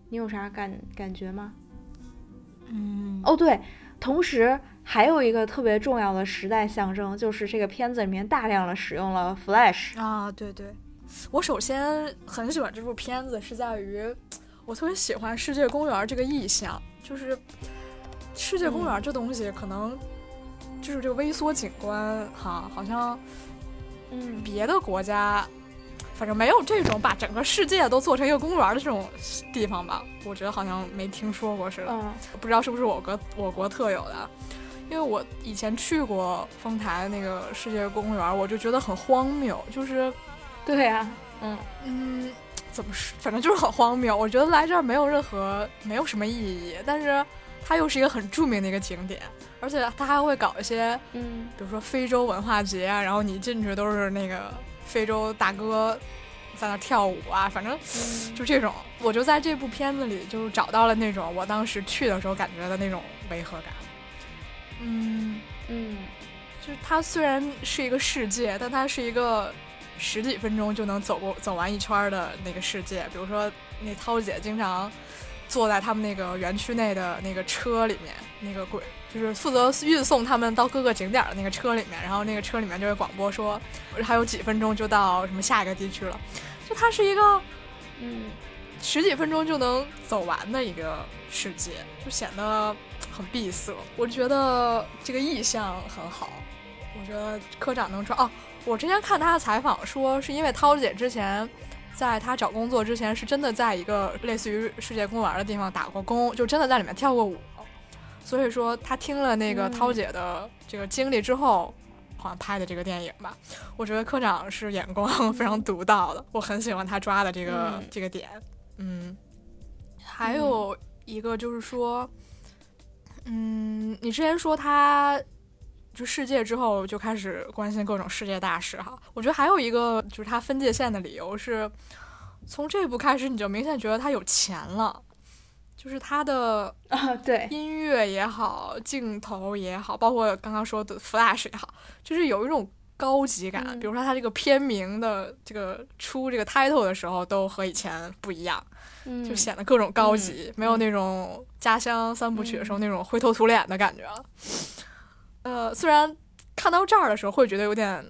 你有啥感感觉吗？嗯哦，对，同时还有一个特别重要的时代象征，就是这个片子里面大量的使用了 Flash。啊，对对我首先很喜欢这部片子，是在于我特别喜欢世界公园这个意象，就是世界公园这东西可能就是这个微缩景观哈，好像嗯别的国家反正没有这种把整个世界都做成一个公园的这种地方吧，我觉得好像没听说过似的，嗯不知道是不是我国我国特有的。因为我以前去过丰台那个世界公园，我就觉得很荒谬，就是对呀、嗯嗯，怎么说？反正就是很荒谬。我觉得来这儿没有任何没有什么意义，但是它又是一个很著名的一个景点，而且他还会搞一些，嗯比如说非洲文化节啊，然后你进去都是那个非洲大哥在那跳舞啊，反正嗯就这种。我就在这部片子里就找到了那种我当时去的时候感觉的那种违和感。嗯，嗯就是它虽然是一个世界，但它是一个十几分钟就能走过走完一圈儿的那个世界。比如说，那涛姐经常坐在他们那个园区内的那个车里面，那个轨就是负责运送他们到各个景点的那个车里面，然后那个车里面就会广播说还有几分钟就到什么下一个地区了。就它是一个嗯十几分钟就能走完的一个世界，就显得很闭塞。我觉得这个意象很好，我觉得科长能说哦。我之前看他的采访说，是因为涛姐之前在她找工作之前，是真的在一个类似于世界公园的地方打过工，就真的在里面跳过舞。所以说，他听了那个嗯涛姐的这个经历之后，好像拍的这个电影吧。我觉得科长是眼光非常独到的，我很喜欢他抓的这个、嗯这个点。嗯，还有一个就是说，嗯，你之前说他就世界之后就开始关心各种世界大事哈，我觉得还有一个就是他分界线的理由是，从这部开始你就明显觉得他有钱了，就是他的啊对，音乐也好，镜头也好，包括刚刚说的 Flash 也好，就是有一种高级感。嗯比如说他这个片名的这个出这个 title 的时候，都和以前不一样，嗯就显得各种高级，没有那种家乡三部曲的时候那种灰头土脸的感觉了。呃，虽然看到这儿的时候会觉得有点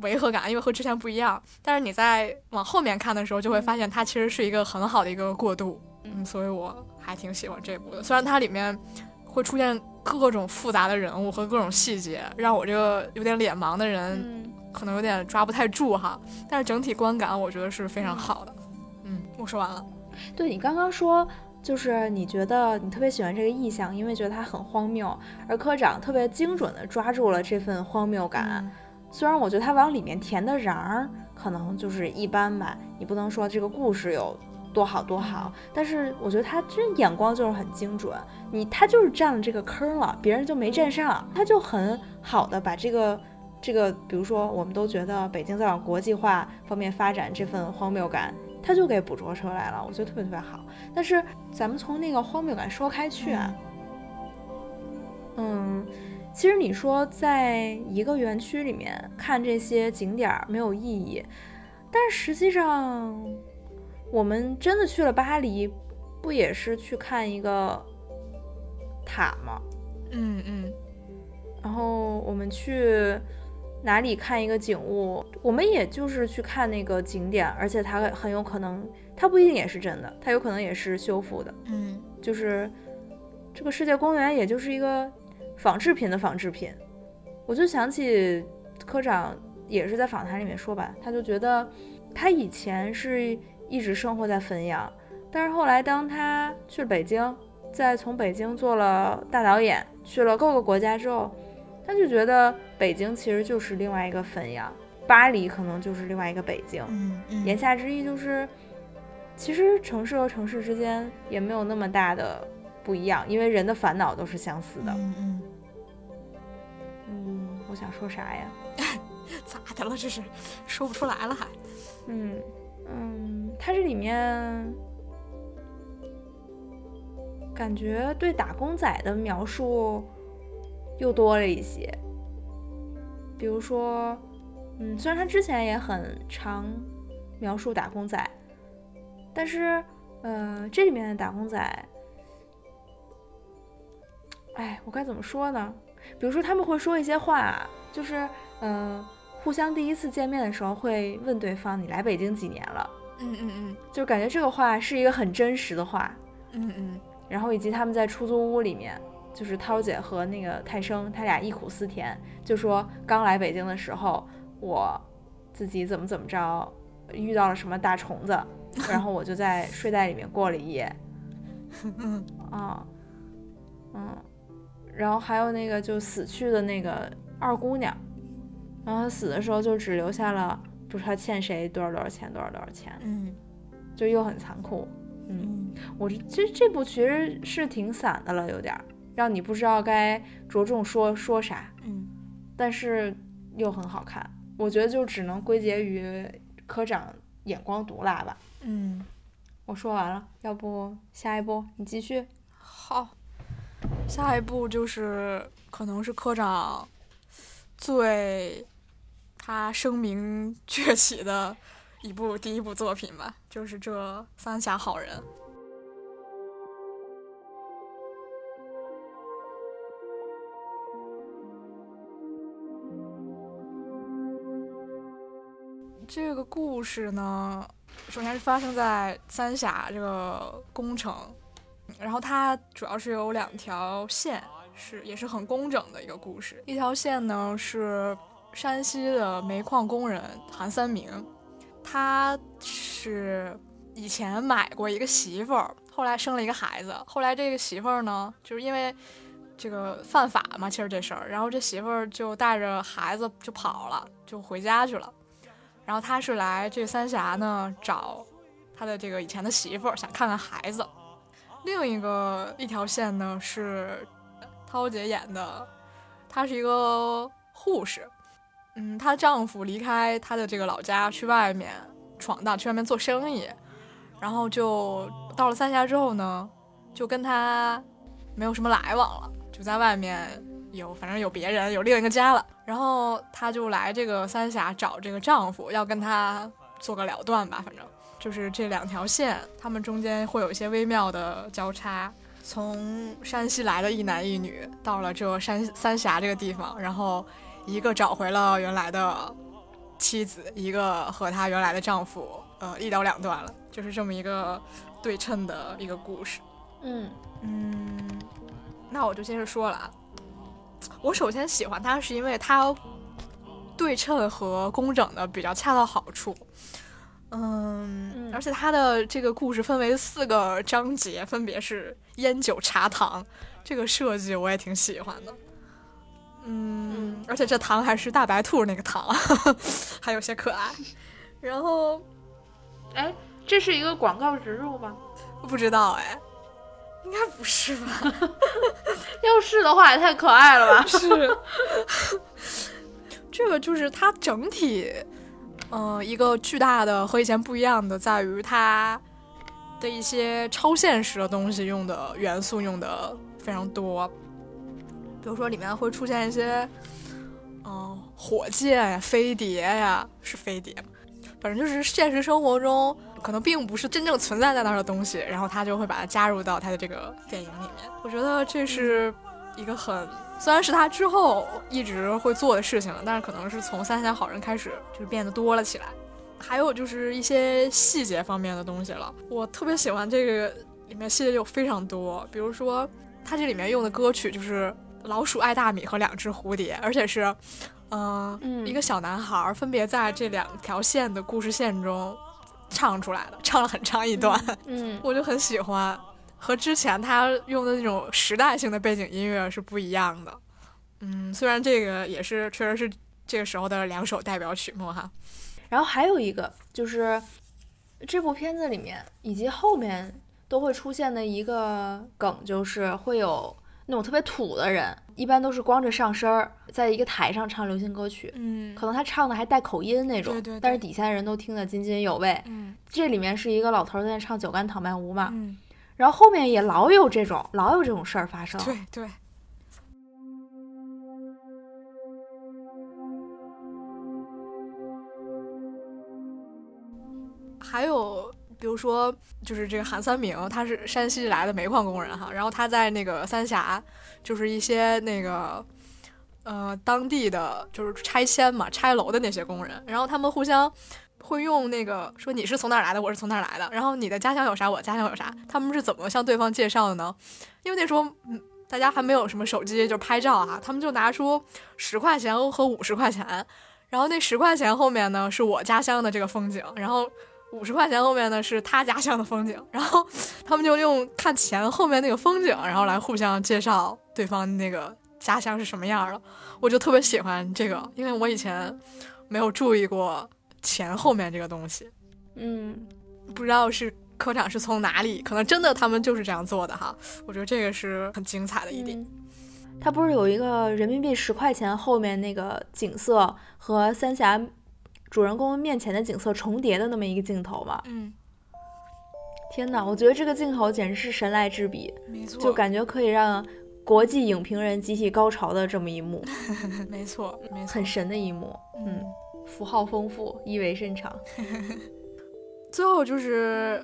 违和感，因为和之前不一样，但是你在往后面看的时候，就会发现它其实是一个很好的一个过渡。嗯，所以我还挺喜欢这部的。虽然它里面会出现各种复杂的人物和各种细节，让我这个有点脸盲的人嗯可能有点抓不太住哈，但是整体观感我觉得是非常好的。嗯，我说完了。对你刚刚说，就是你觉得你特别喜欢这个意象，因为觉得它很荒谬，而科长特别精准的抓住了这份荒谬感。嗯虽然我觉得他往里面填的瓤儿可能就是一般吧，你不能说这个故事有多好多好，但是我觉得他真眼光就是很精准，你他就是占了这个坑了，别人就没占上，他就很好的把这个这个，比如说我们都觉得北京在往国际化方面发展这份荒谬感。他就给捕捉出来了，我觉得特别特别好。但是咱们从那个荒谬感说开去啊，嗯，其实你说在一个园区里面看这些景点儿没有意义，但实际上，我们真的去了巴黎，不也是去看一个塔吗？嗯嗯然后我们去哪里看一个景物，我们也就是去看那个景点，而且它很有可能，它不一定也是真的，它有可能也是修复的。嗯就是这个世界公园，也就是一个仿制品的仿制品。我就想起科长也是在访谈里面说吧，他就觉得他以前是一直生活在汾阳，但是后来当他去了北京，再从北京做了大导演，去了各个国家之后，他就觉得北京其实就是另外一个汾阳，巴黎可能就是另外一个北京。嗯嗯，言下之意就是，其实城市和城市之间也没有那么大的不一样，因为人的烦恼都是相似的。嗯嗯，嗯，我想说啥呀？*laughs* 咋的了？这是说不出来了还？嗯嗯，它这里面感觉对打工仔的描述又多了一些，比如说，嗯，虽然他之前也很常描述打工仔，但是，呃，这里面的打工仔，哎，我该怎么说呢？比如说他们会说一些话，就是，嗯、互相第一次见面的时候会问对方你来北京几年了，嗯嗯嗯就感觉这个话是一个很真实的话。嗯嗯然后以及他们在出租屋里面，就是涛姐和那个泰生，他俩忆苦思甜，就说刚来北京的时候，我自己怎么怎么着，遇到了什么大虫子，然后我就在睡袋里面过了一夜。*laughs* 嗯啊，嗯，然后还有那个就死去的那个二姑娘，然后他死的时候就只留下了不知道欠谁多少多少钱多少多少钱，嗯就又很残酷。嗯，嗯我这这这部其实是挺散的了，有点让你不知道该着重说说啥，嗯但是又很好看。我觉得就只能归结于科长眼光毒辣吧。嗯，我说完了，要不下一步你继续？好，下一步就是可能是科长最他声名鹊起的一部第一部作品吧，就是这《三峡好人》。这个故事呢，首先是发生在三峡这个工程，然后它主要是有两条线，是也是很工整的一个故事。一条线呢是山西的煤矿工人韩三明，他是以前买过一个媳妇儿，后来生了一个孩子，后来这个媳妇儿呢，就是因为这个犯法嘛，其实这事儿，然后这媳妇儿就带着孩子就跑了，就回家去了。然后他是来这三峡呢找他的这个以前的媳妇儿，想看看孩子。另一个一条线呢是涛姐演的，她是一个护士，嗯，她丈夫离开她的这个老家去外面闯荡，去外面做生意，然后就到了三峡之后呢，就跟她没有什么来往了，就在外面有反正有别人，有另一个家了。然后她就来这个三峡找这个丈夫，要跟他做个了断吧，反正就是这两条线，他们中间会有一些微妙的交叉。从山西来的一男一女到了这山三峡这个地方，然后一个找回了原来的妻子，一个和她原来的丈夫，呃，一刀两断了，就是这么一个对称的一个故事。嗯嗯，那我就接着说了啊。我首先喜欢他，是因为他对称和工整的比较恰到好处。嗯，嗯而且他的这个故事分为四个章节，分别是烟酒茶糖，这个设计我也挺喜欢的。嗯，而且这糖还是大白兔那个糖，*laughs* 还有些可爱。然后哎，这是一个广告植入吗？不知道哎，应该不是吧？*laughs* *laughs* 要是的话，也太可爱了吧！是，这个就是它整体，嗯、一个巨大的和以前不一样的，在于它的一些超现实的东西用的元素用的非常多，比如说里面会出现一些，嗯、火箭呀、飞碟呀，是飞碟？反正就是现实生活中可能并不是真正存在在那儿的东西，然后他就会把它加入到他的这个电影里面。我觉得这是一个很，虽然是他之后一直会做的事情了，但是可能是从《三峡好人》开始就是变得多了起来。还有就是一些细节方面的东西了，我特别喜欢这个里面细节就非常多，比如说它这里面用的歌曲就是《老鼠爱大米》和《两只蝴蝶》，而且是。嗯，嗯一个小男孩分别在这两条线的故事线中唱出来的，唱了很长一段，嗯 *laughs* 我就很喜欢，和之前他用的那种时代性的背景音乐是不一样的。嗯，虽然这个也是确实是这个时候的两首代表曲目哈。然后还有一个就是这部片子里面以及后面都会出现的一个梗，就是会有那种特别土的人，一般都是光着上身儿，在一个台上唱流行歌曲，嗯可能他唱的还带口音那种，对对对但是底下的人都听得津津有味。嗯这里面是一个老头儿在那唱《酒干倘卖无》嘛，嗯，然后后面也老有这种老有这种事儿发生。对对。还有，比如说，就是这个韩三明，他是山西来的煤矿工人哈，然后他在那个三峡，就是一些那个呃当地的就是拆迁嘛拆楼的那些工人，然后他们互相会用那个说你是从哪儿来的，我是从哪儿来的，然后你的家乡有啥，我家乡有啥，他们是怎么向对方介绍的呢？因为那时候嗯大家还没有什么手机，就拍照啊，他们就拿出十块钱和五十块钱，然后那十块钱后面呢是我家乡的这个风景，然后。五十块钱后面呢是他家乡的风景，然后他们就用看钱后面那个风景，然后来互相介绍对方那个家乡是什么样的。我就特别喜欢这个，因为我以前没有注意过钱后面这个东西。嗯，不知道是科长是从哪里，可能真的他们就是这样做的哈。我觉得这个是很精彩的一点。他不是有一个人民币十块钱后面那个景色和三峡。主人公面前的景色重叠的那么一个镜头嘛，嗯，天哪，我觉得这个镜头简直是神来之笔，没错，就感觉可以让国际影评人集体高潮的这么一幕，*laughs* 没错，没错，很神的一幕，嗯，符号丰富，意味深长。*laughs* 最后就是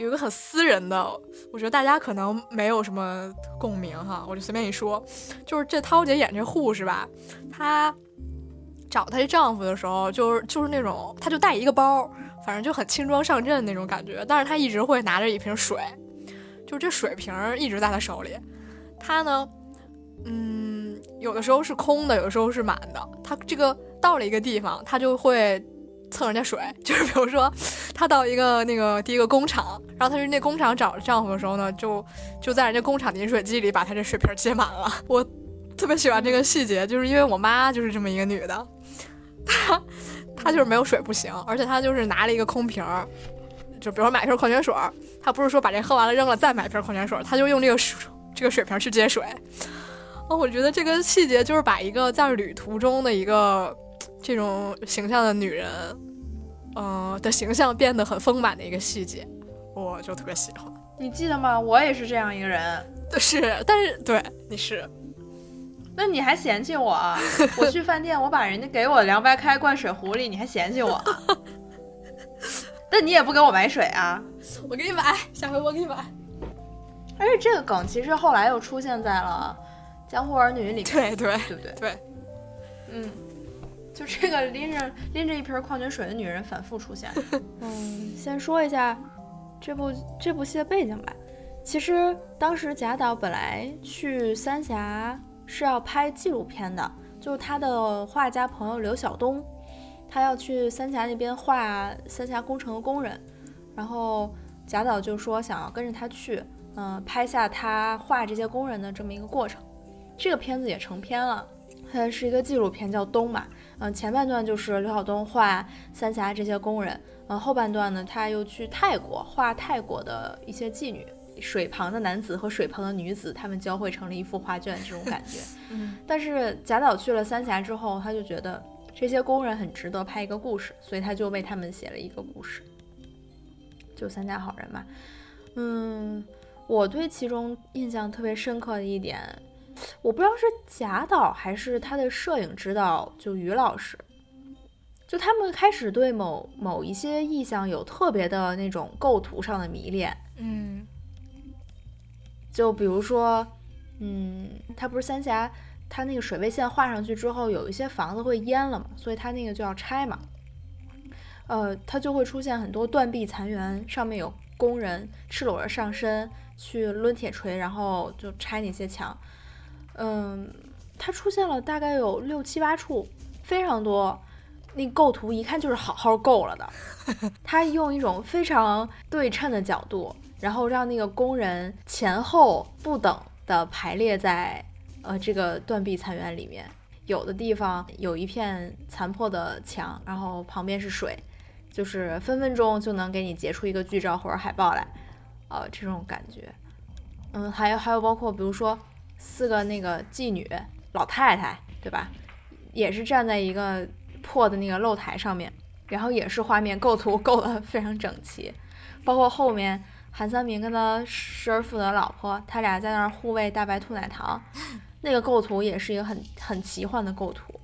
有一个很私人的，我觉得大家可能没有什么共鸣哈，我就随便一说，就是这涛姐演这护士吧，她。找她丈夫的时候，就是就是那种，她就带一个包，反正就很轻装上阵那种感觉。但是她一直会拿着一瓶水，就这水瓶一直在她手里。她呢，嗯，有的时候是空的，有的时候是满的。她这个到了一个地方，她就会蹭人家水。就是比如说，她到一个那个第一个工厂，然后她去那工厂找丈夫的时候呢，就就在人家工厂饮水机里把她这水瓶接满了。我特别喜欢这个细节，就是因为我妈就是这么一个女的。他他就是没有水不行，而且他就是拿了一个空瓶儿，就比如说买瓶矿泉水儿，他不是说把这喝完了扔了再买瓶矿泉水儿，他就用这个水这个水瓶去接水。哦，我觉得这个细节就是把一个在旅途中的一个这种形象的女人，嗯的形象变得很丰满的一个细节，我就特别喜欢。你记得吗？我也是这样一个人。*laughs* 是，但是对你是。那你还嫌弃我？我去饭店，我把人家给我的凉白开灌水壶里，你还嫌弃我？*laughs* 但你也不给我买水啊！我给你买，下回我给你买。而且这个梗其实后来又出现在了《江湖儿女》里面，对对对不对？对，嗯，就这个拎着拎着一瓶矿泉水的女人反复出现。*laughs* 嗯，先说一下这部这部戏的背景吧。其实当时贾导本来去三峡。是要拍纪录片的，就是他的画家朋友刘晓东，他要去三峡那边画三峡工程的工人，然后贾导就说想要跟着他去，嗯，拍下他画这些工人的这么一个过程。这个片子也成片了，它是一个纪录片，叫《东》嘛，嗯，前半段就是刘晓东画三峡这些工人，嗯，后半段呢他又去泰国画泰国的一些妓女。水旁的男子和水旁的女子，他们交汇成了一幅画卷，这种感觉。*laughs* 嗯，但是贾导去了三峡之后，他就觉得这些工人很值得拍一个故事，所以他就为他们写了一个故事，就三峡好人嘛。嗯，我对其中印象特别深刻的一点，我不知道是贾导还是他的摄影指导，就于老师，就他们开始对某某一些意象有特别的那种构图上的迷恋。嗯。就比如说，嗯，它不是三峡，它那个水位线画上去之后，有一些房子会淹了嘛，所以它那个就要拆嘛。呃，它就会出现很多断壁残垣，上面有工人赤裸着上身去抡铁锤，然后就拆那些墙。嗯，它出现了大概有六七八处，非常多。那构图一看就是好好构了的。*laughs* 它用一种非常对称的角度。然后让那个工人前后不等的排列在呃这个断壁残垣里面，有的地方有一片残破的墙，然后旁边是水，就是分分钟就能给你截出一个剧照或者海报来，呃这种感觉。嗯，还有还有包括比如说四个那个妓女老太太，对吧？也是站在一个破的那个露台上面，然后也是画面构图构得非常整齐，包括后面。韩三明跟他失而复得的老婆，他俩在那儿护卫大白兔奶糖，那个构图也是一个很很奇幻的构图，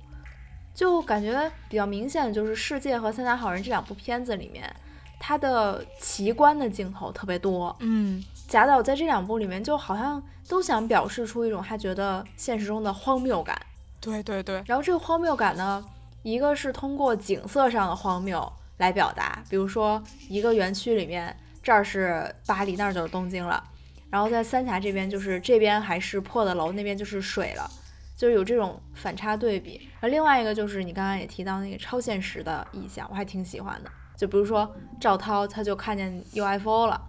就感觉比较明显的就是《世界》和《三峡好人》这两部片子里面，他的奇观的镜头特别多。嗯，贾导在这两部里面就好像都想表示出一种他觉得现实中的荒谬感，对对对，然后这个荒谬感呢，一个是通过景色上的荒谬来表达，比如说一个园区里面，这儿是巴黎，那儿就是东京了。然后在三峡这边，就是这边还是破的楼，那边就是水了，就是有这种反差对比。而另外一个就是你刚刚也提到那个超现实的意象，我还挺喜欢的。就比如说赵涛，他就看见 UFO 了，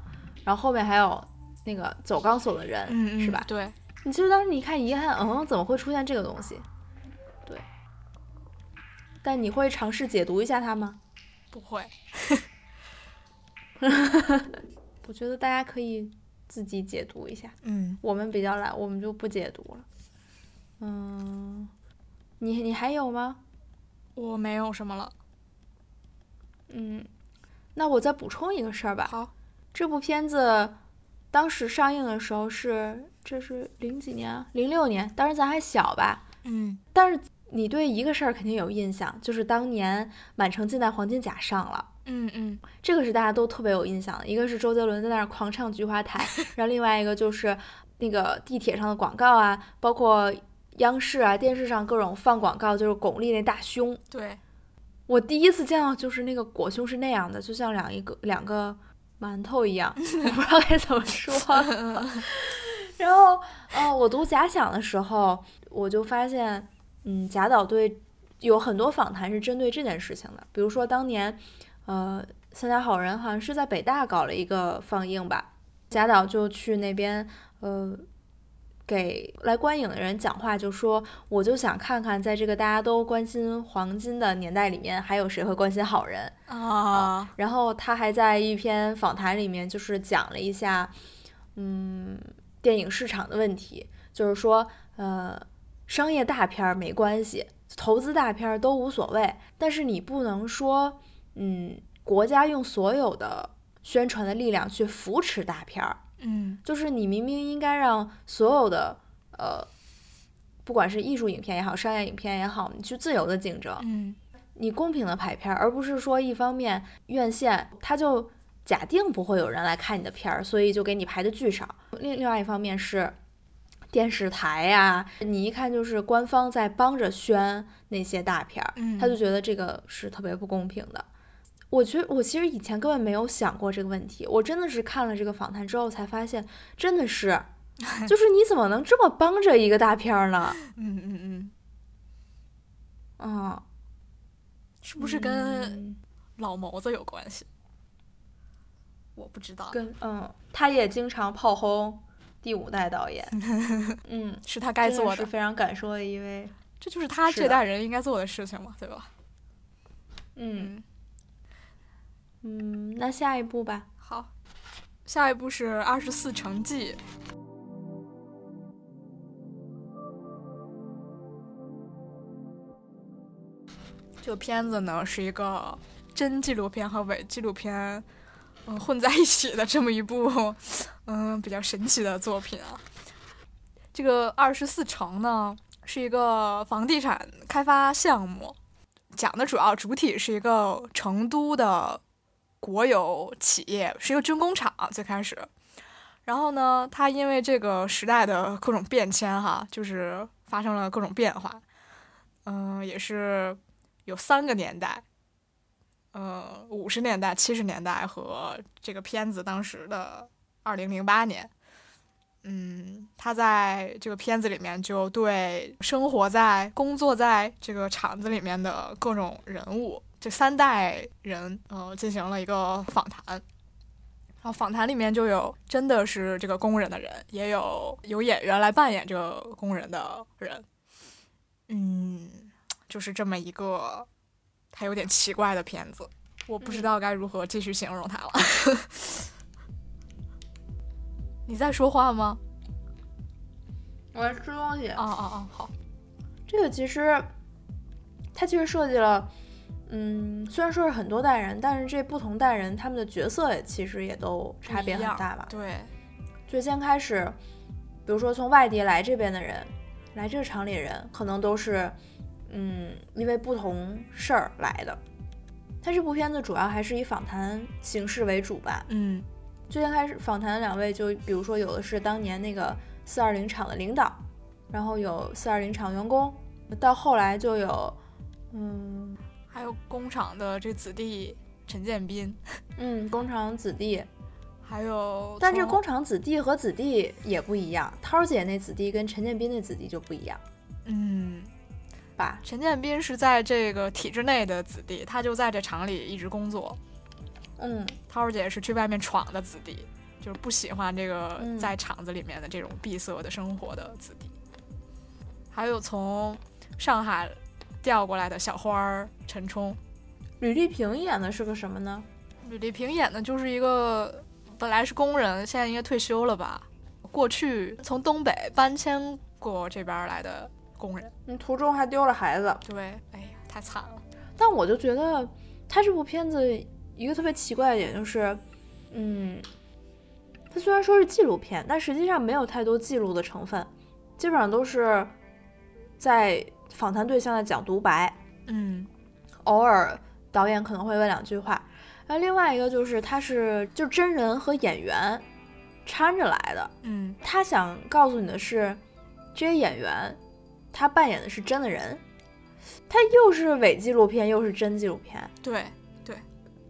然后后面还有那个走钢索的人，嗯嗯，是吧？对，你其实当时你一看，遗憾，嗯，怎么会出现这个东西？对。但你会尝试解读一下它吗？不会。*laughs* 我觉得大家可以自己解读一下。嗯，我们比较懒，我们就不解读了。嗯，你你还有吗？我没有什么了。嗯，那我再补充一个事儿吧。好，这部片子当时上映的时候是，这是零几年？啊零六年。当时咱还小吧？嗯。但是你对一个事儿肯定有印象，就是当年《满城尽带黄金甲》上了。嗯嗯。这个是大家都特别有印象的，一个是周杰伦在那儿狂唱《菊花台》，*laughs* 然后另外一个就是那个地铁上的广告啊，包括央视啊电视上各种放广告，就是巩俐那大胸。对。我第一次见到就是那个裹胸是那样的，就像两一个两个馒头一样，我不知道该怎么说。*laughs* *laughs* 然后，呃，我读假想的时候，我就发现，嗯，贾导对有很多访谈是针对这件事情的。比如说当年，呃，《三峡好人》好像是在北大搞了一个放映吧，贾导就去那边，呃。给来观影的人讲话，就说我就想看看，在这个大家都关心黄金的年代里面，还有谁会关心好人啊？然后他还在一篇访谈里面，就是讲了一下，嗯，电影市场的问题，就是说，呃，商业大片没关系，投资大片都无所谓，但是你不能说，嗯，国家用所有的宣传的力量去扶持大片儿。嗯，就是你明明应该让所有的呃，不管是艺术影片也好，商业影片也好，你去自由的竞争，嗯，你公平的排片，而不是说一方面院线他就假定不会有人来看你的片儿，所以就给你排的巨少。另另外一方面是电视台呀，你一看就是官方在帮着宣那些大片儿，他就觉得这个是特别不公平的。我觉得我其实以前根本没有想过这个问题，我真的是看了这个访谈之后才发现，真的是，*laughs* 就是你怎么能这么帮着一个大片儿呢？*laughs* 嗯嗯嗯，嗯，是不是跟老谋子有关系？我不知道。跟嗯，他也经常炮轰第五代导演。*laughs* 嗯，是他该做的，是非常敢说的一位。这就是他这代人应该做的事情嘛，对吧？嗯。嗯，嗯那下一步吧。好，下一步是《二十四城记》。这个片子呢，是一个真纪录片和伪纪录片，嗯，混在一起的这么一部，嗯，比较神奇的作品啊。这个《二十四城》呢，是一个房地产开发项目，讲的主要主体是一个成都的。国有企业是一个军工厂，最开始，然后呢，它因为这个时代的各种变迁，哈，就是发生了各种变化，嗯，也是有三个年代，呃，五十年代、七十年代和这个片子当时的二零零八年，嗯，他在这个片子里面就对生活在、工作在这个厂子里面的各种人物。这三代人，呃，进行了一个访谈，然后访谈里面就有真的是这个工人的人，也有有演员来扮演这个工人的人，嗯，就是这么一个，他有点奇怪的片子，我不知道该如何继续形容它了。*laughs* 你在说话吗？我在吃东西。哦哦哦，好。这个其实，它其实设计了。嗯，虽然说是很多代人，但是这不同代人他们的角色其实也都差别很大吧？对。最先开始，比如说从外地来这边的人，来这个厂里人，可能都是，嗯，因为不同事儿来的。他这部片子主要还是以访谈形式为主吧？嗯。最先开始访谈的两位，就比如说有的是当年那个四二零厂的领导，然后有四二零厂员工，到后来就有，嗯，还有工厂的这子弟陈建斌，*laughs* 嗯，工厂子弟，还有，但这工厂子弟和子弟也不一样，涛姐那子弟跟陈建斌那子弟就不一样，嗯，吧？陈建斌是在这个体制内的子弟，他就在这厂里一直工作，嗯，涛姐是去外面闯的子弟，就是不喜欢这个嗯在厂子里面的这种闭塞的生活的子弟，还有从上海调过来的小花儿陈冲，吕丽萍演的是个什么呢？吕丽萍演的就是一个本来是工人，现在应该退休了吧？过去从东北搬迁过这边来的工人。嗯，途中还丢了孩子。对，哎呀，太惨了。但我就觉得他这部片子一个特别奇怪的点就是，嗯，他虽然说是纪录片，但实际上没有太多记录的成分，基本上都是在访谈对象在讲独白，嗯。偶尔导演可能会问两句话。然后另外一个就是他是就真人和演员掺着来的，嗯。他想告诉你的是，这些演员他扮演的是真的人，他又是伪纪录片又是真纪录片。对对，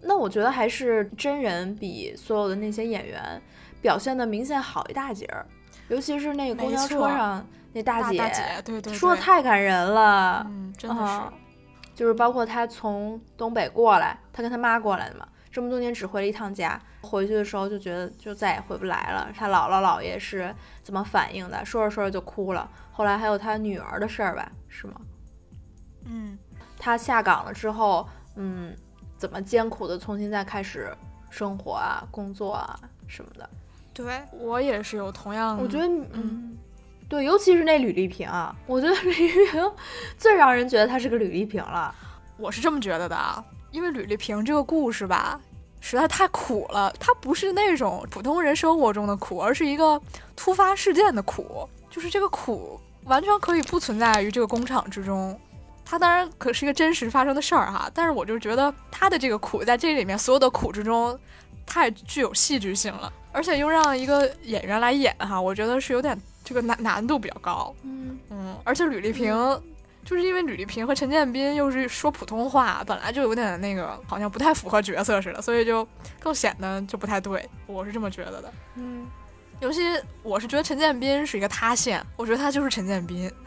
那我觉得还是真人比所有的那些演员表现的明显好一大截儿，尤其是那个公交车上那大姐，大大姐，对对，说的太感人了。嗯，真的是。啊就是包括他从东北过来，他跟他妈过来的嘛，这么多年只回了一趟家，回去的时候就觉得就再也回不来了。他姥姥姥爷是怎么反应的？说着说着就哭了。后来还有他女儿的事儿吧，是吗？嗯他下岗了之后，嗯，怎么艰苦的重新再开始生活啊、工作啊什么的。对我也是有同样，我觉得，嗯嗯，对，尤其是那吕丽萍啊，我觉得吕丽萍最让人觉得她是个吕丽萍了。我是这么觉得的，因为吕丽萍这个故事吧，实在太苦了。它不是那种普通人生活中的苦，而是一个突发事件的苦。就是这个苦完全可以不存在于这个工厂之中。它当然可是一个真实发生的事儿哈，但是我就觉得它的这个苦在这里面所有的苦之中，太具有戏剧性了，而且又让一个演员来演哈，我觉得是有点这个难难度比较高。嗯嗯，而且吕丽萍、就是因为吕丽萍和陈建斌又是说普通话，本来就有点那个好像不太符合角色似的，所以就更显得就不太对，我是这么觉得的。嗯，尤其我是觉得陈建斌是一个塌陷，我觉得他就是陈建斌。*laughs*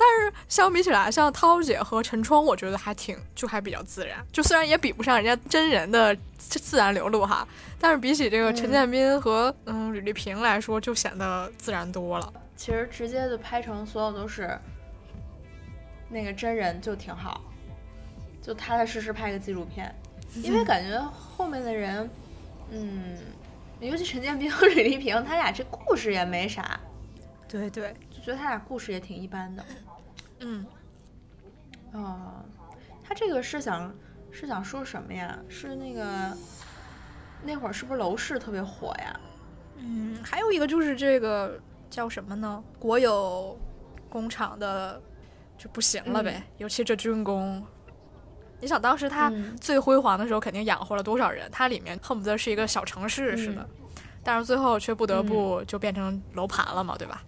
但是相比起来，像涛姐和陈冲，我觉得还挺就还比较自然，就虽然也比不上人家真人的自然流露哈，但是比起这个陈嗯建斌和嗯吕丽萍来说，就显得自然多了。其实直接就拍成所有都是那个真人就挺好，就踏踏实实拍个纪录片，因为感觉后面的人，嗯，尤其陈建斌和吕丽萍，他俩这故事也没啥，对对，就觉得他俩故事也挺一般的。嗯。哦，他这个是想是想说什么呀？是那个那会儿是不是楼市特别火呀？嗯，还有一个就是这个叫什么呢？国有工厂的就不行了呗，尤其这军工。你想当时它嗯最辉煌的时候，肯定养活了多少人？它里面恨不得是一个小城市似的，但是最后却不得不就变成楼盘了嘛，对吧？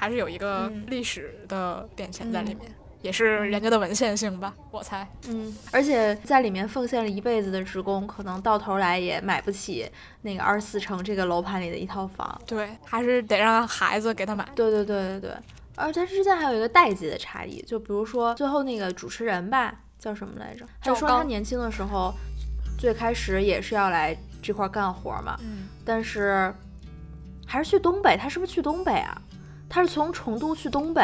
就还是有一个嗯历史的变迁在里面，也是人家的文献性吧，我猜。嗯，而且在里面奉献了一辈子的职工，可能到头来也买不起那个二十四城这个楼盘里的一套房。对，还是得让孩子给他买。对对对对对，而它之间还有一个代际的差异，就比如说最后那个主持人吧，叫什么来着？他说他年轻的时候，最开始也是要来这块儿干活嘛，嗯，但是还是去东北，他是不是去东北啊？他是从成都去东北，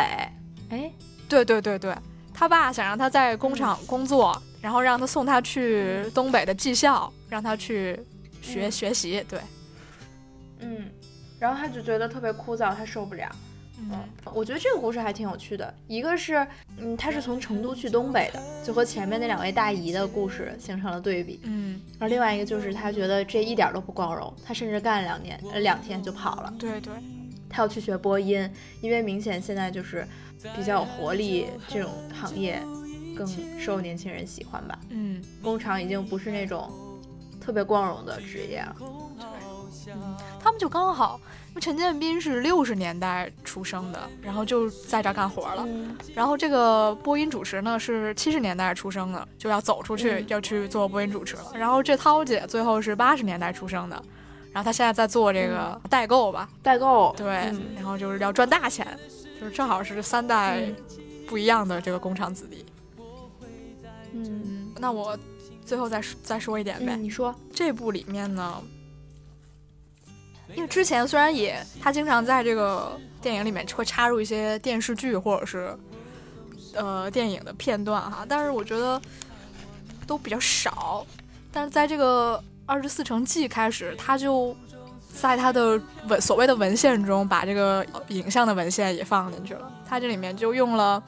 哎，对对对对，他爸想让他在工厂工作，然后让他送他去东北的技校，让他去学、嗯学习。对，嗯，然后他就觉得特别枯燥，他受不了。嗯我觉得这个故事还挺有趣的。一个是，嗯，他是从成都去东北的，就和前面那两位大姨的故事形成了对比。嗯，然后另外一个就是他觉得这一点儿都不光荣，他甚至干了两年，呃，两天就跑了。对对，他要去学播音，因为明显现在就是比较有活力这种行业更受年轻人喜欢吧。嗯，工厂已经不是那种特别光荣的职业了。对，嗯他们们就刚好，陈建斌是六十年代出生的，然后就在这儿干活了。嗯然后这个播音主持呢是七十年代出生的，就要走出去、嗯要去做播音主持了。然后这涛姐最后是八十年代出生的，然后他现在在做这个代购吧，代购，对，嗯。然后就是要赚大钱，就是正好是三代嗯。不一样的这个工厂子弟。嗯。嗯，那我最后再说再说一点呗，嗯，你说，这部里面呢，因为之前虽然也他经常在这个电影里面会插入一些电视剧或者是呃电影的片段哈，但是我觉得都比较少。但是在这个二十四城记开始，他就在他的文所谓的文献中把这个影像的文献也放进去了。他这里面就用了，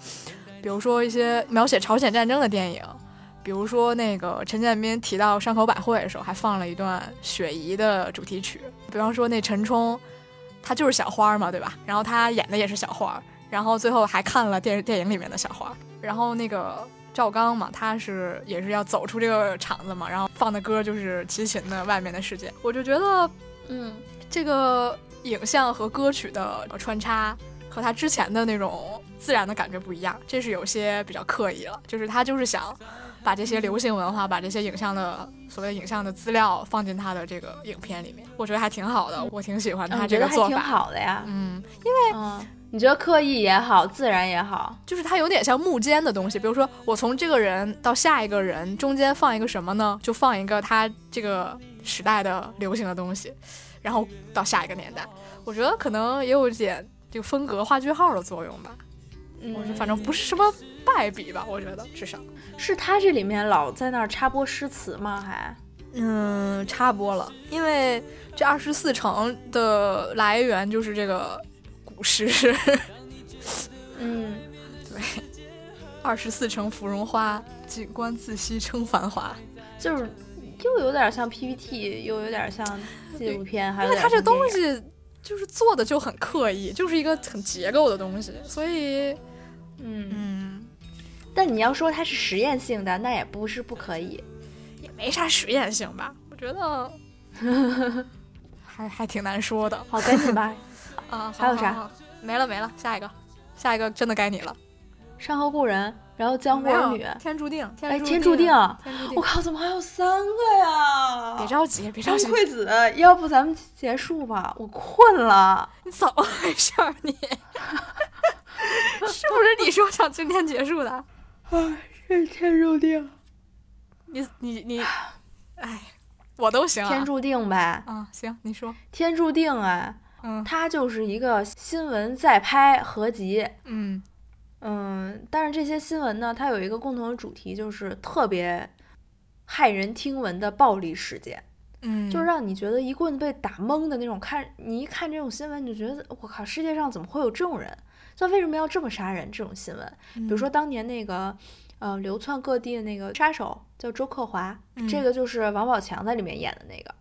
比如说一些描写朝鲜战争的电影。比如说那个陈建斌提到山口百惠的时候，还放了一段雪姨的主题曲。比方说那陈冲，他就是小花嘛，对吧？然后他演的也是小花，然后最后还看了电电影里面的小花。然后那个赵刚嘛，他是也是要走出这个场子嘛，然后放的歌就是齐秦的《外面的世界》。我就觉得嗯这个影像和歌曲的穿插和他之前的那种自然的感觉不一样，这是有些比较刻意了。就是他就是想把这些流行文化，把这些影像的所谓影像的资料放进他的这个影片里面，我觉得还挺好的，我挺喜欢他这个做法。好的呀，嗯，嗯，你觉得刻意也好，自然也好，就是它有点像幕间的东西，比如说我从这个人到下一个人中间放一个什么呢？就放一个他这个时代的流行的东西，然后到下一个年代，我觉得可能也有一点这个风格画句号的作用吧。我反正不是，是什么败笔吧，我觉得至少。是他这里面老在那儿插播诗词吗？还，嗯，插播了，因为这二十四城的来源就是这个古诗，*laughs* 嗯对，*laughs* 二十四城芙蓉花，景观自惜称繁华。就是又有点像 PPT，又有点像纪录片，还有点因为它这东西就是做的就很刻意，就是一个很结构的东西，所以嗯，嗯，但你要说它是实验性的，那也不是不可以。也没啥实验性吧，我觉得 *laughs* 还还挺难说的好，赶紧吧，啊。还有啥好？好好没了没了，下一个，下一个真的该你了。山河故人，然后江湖儿女，天注定，哎，天天注定，我。靠，怎么还有三个呀？别着急，别着急，张惠子，要不咱们结束吧？我困了。你怎么回事儿？你 *laughs* 是不是你说想今天结束的？啊，是天注定，你你你，哎，我都行啊。天注定呗，啊，行，你说。天注定啊，嗯它就是一个新闻再拍合集。嗯嗯，但是这些新闻呢，它有一个共同的主题，就是特别骇人听闻的暴力事件，嗯，就是让你觉得一棍子被打懵的那种。看你一看这种新闻，你就觉得我靠，世界上怎么会有这种人？他为什么要这么杀人？这种新闻，比比如说当年那个呃流窜各地的那个杀手叫周克华，嗯这个就是王宝强在里面演的那个，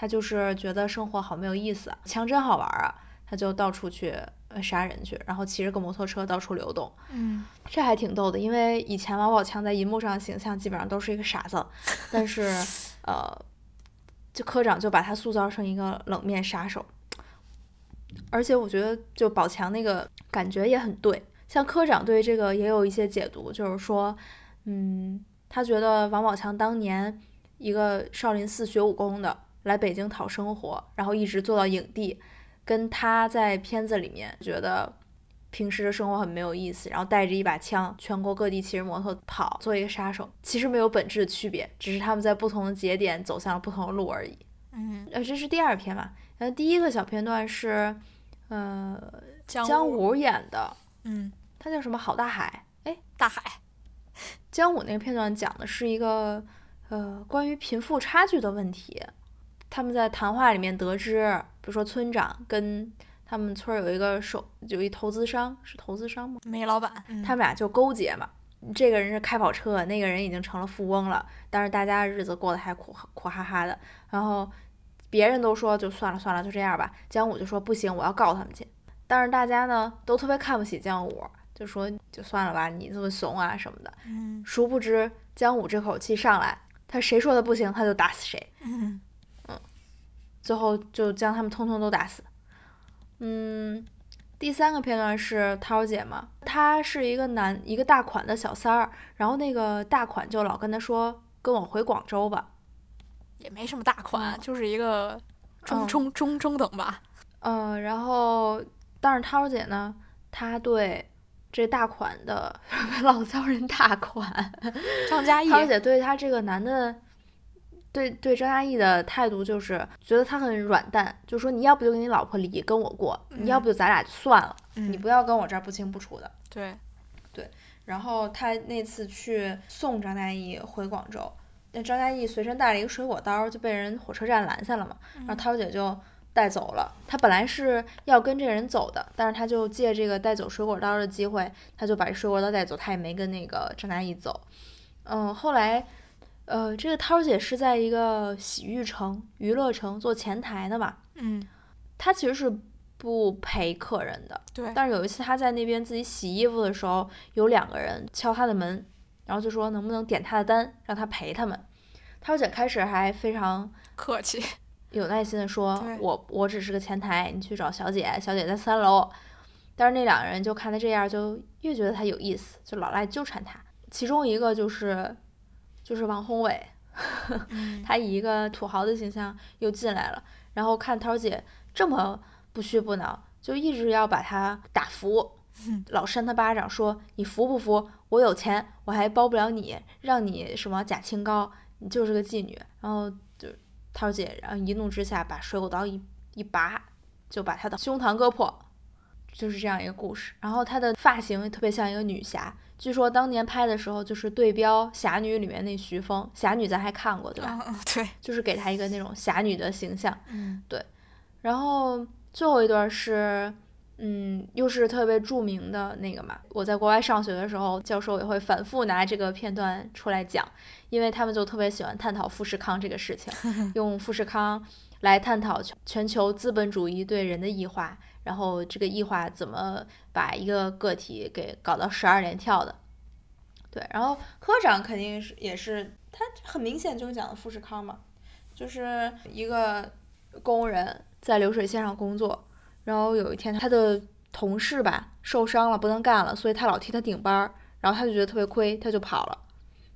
他就是觉得生活好没有意思，枪真好玩啊，他就到处去呃杀人去，然后骑着个摩托车到处流动。嗯这还挺逗的，因为以前王宝强在银幕上的形象基本上都是一个傻子，但是 *laughs* 呃，就科长就把他塑造成一个冷面杀手，而且我觉得就宝强那个感觉也很对，像科长对这个也有一些解读，就是说，嗯，他觉得王宝强当年一个少林寺学武功的来北京讨生活，然后一直做到影帝，跟他在片子里面觉得平时的生活很没有意思，然后带着一把枪，全国各地骑着摩托跑，做一个杀手，其实没有本质的区别，只是他们在不同的节点走向了不同的路而已。嗯，呃，这是第二篇嘛，呃，第一个小片段是，呃，江姜武，武演的，嗯，他叫什么？郝大海。哎，大海，姜武那个片段讲的是一个呃关于贫富差距的问题。他们在谈话里面得知，比如说村长跟他们村儿有一个手有一投资商，是投资商吗？煤老板，嗯他们俩就勾结嘛。这个人是开跑车，那个人已经成了富翁了，但是大家日子过得还苦苦哈哈的。然后别人都说就算了算了，就这样吧。姜武就说不行，我要告他们去。但是大家呢都特别看不起姜武，就说就算了吧，你这么怂啊什么的。嗯殊不知姜武这口气上来，他谁说的不行，他就打死谁。嗯 *laughs* 最后就将他们通通都打死。嗯，第三个片段是涛姐嘛，她是一个男一个大款的小三儿，然后那个大款就老跟她说，跟我回广州吧。也没什么大款，嗯就是一个中嗯中中中等吧。嗯，然后但是涛姐呢，她对这大款的 *laughs* 老骚人大款，张嘉译，涛姐对她这个男的，对对张嘉译的态度就是觉得他很软蛋，就说你要不就跟你老婆离，跟我过，你要嗯不就咱俩就算了，嗯你不要跟我这儿不清不楚的。对，然后他那次去送张嘉译回广州，那张嘉译随身带了一个水果刀，就被人火车站拦下了嘛，然后涛姐就带走了。他本来是要跟这个人走的，但是他就借这个带走水果刀的机会，他就把这水果刀带走，他也没跟那个张嘉译走。嗯，后来，呃，这个涛姐是在一个洗浴城、娱乐城做前台的嘛，嗯，她其实是不陪客人的。对，但是有一次她在那边自己洗衣服的时候，有两个人敲她的门，然后就说能不能点她的单，让她陪他们。涛姐开始还非常客气，有耐心的说：“我我只是个前台，你去找小姐，小姐在三楼。”但是那两个人就看她这样，就越觉得她有意思，就老来纠缠她。其中一个就是就是王宏伟，嗯，*laughs* 他以一个土豪的形象又进来了，然后看涛姐这么不屈不挠，就一直要把他打服，老扇他巴掌，说你服不服？我有钱，我还包不了你，让你什么假清高，你就是个妓女。然后就涛姐，然后一怒之下把水果刀一一拔，就把他的胸膛割破，就是这样一个故事。然后她的发型特别像一个女侠，据说当年拍的时候就是对标《侠女》里面那徐峰，《侠女》咱还看过对吧？对，就是给她一个那种侠女的形象。嗯对然后最后一段是，嗯，又是特别著名的那个嘛。我在国外上学的时候，教授也会反复拿这个片段出来讲，因为他们就特别喜欢探讨富士康这个事情，*laughs* 用富士康来探讨全全球资本主义对人的异化，然后这个异化怎么把一个个体给搞到十二连跳的。对，然后科长肯定是也是，他很明显就是讲的富士康嘛，就是一个工人在流水线上工作，然后有一天他的同事吧受伤了，不能干了，所以他老替他顶班儿，然后他就觉得特别亏，他就跑了，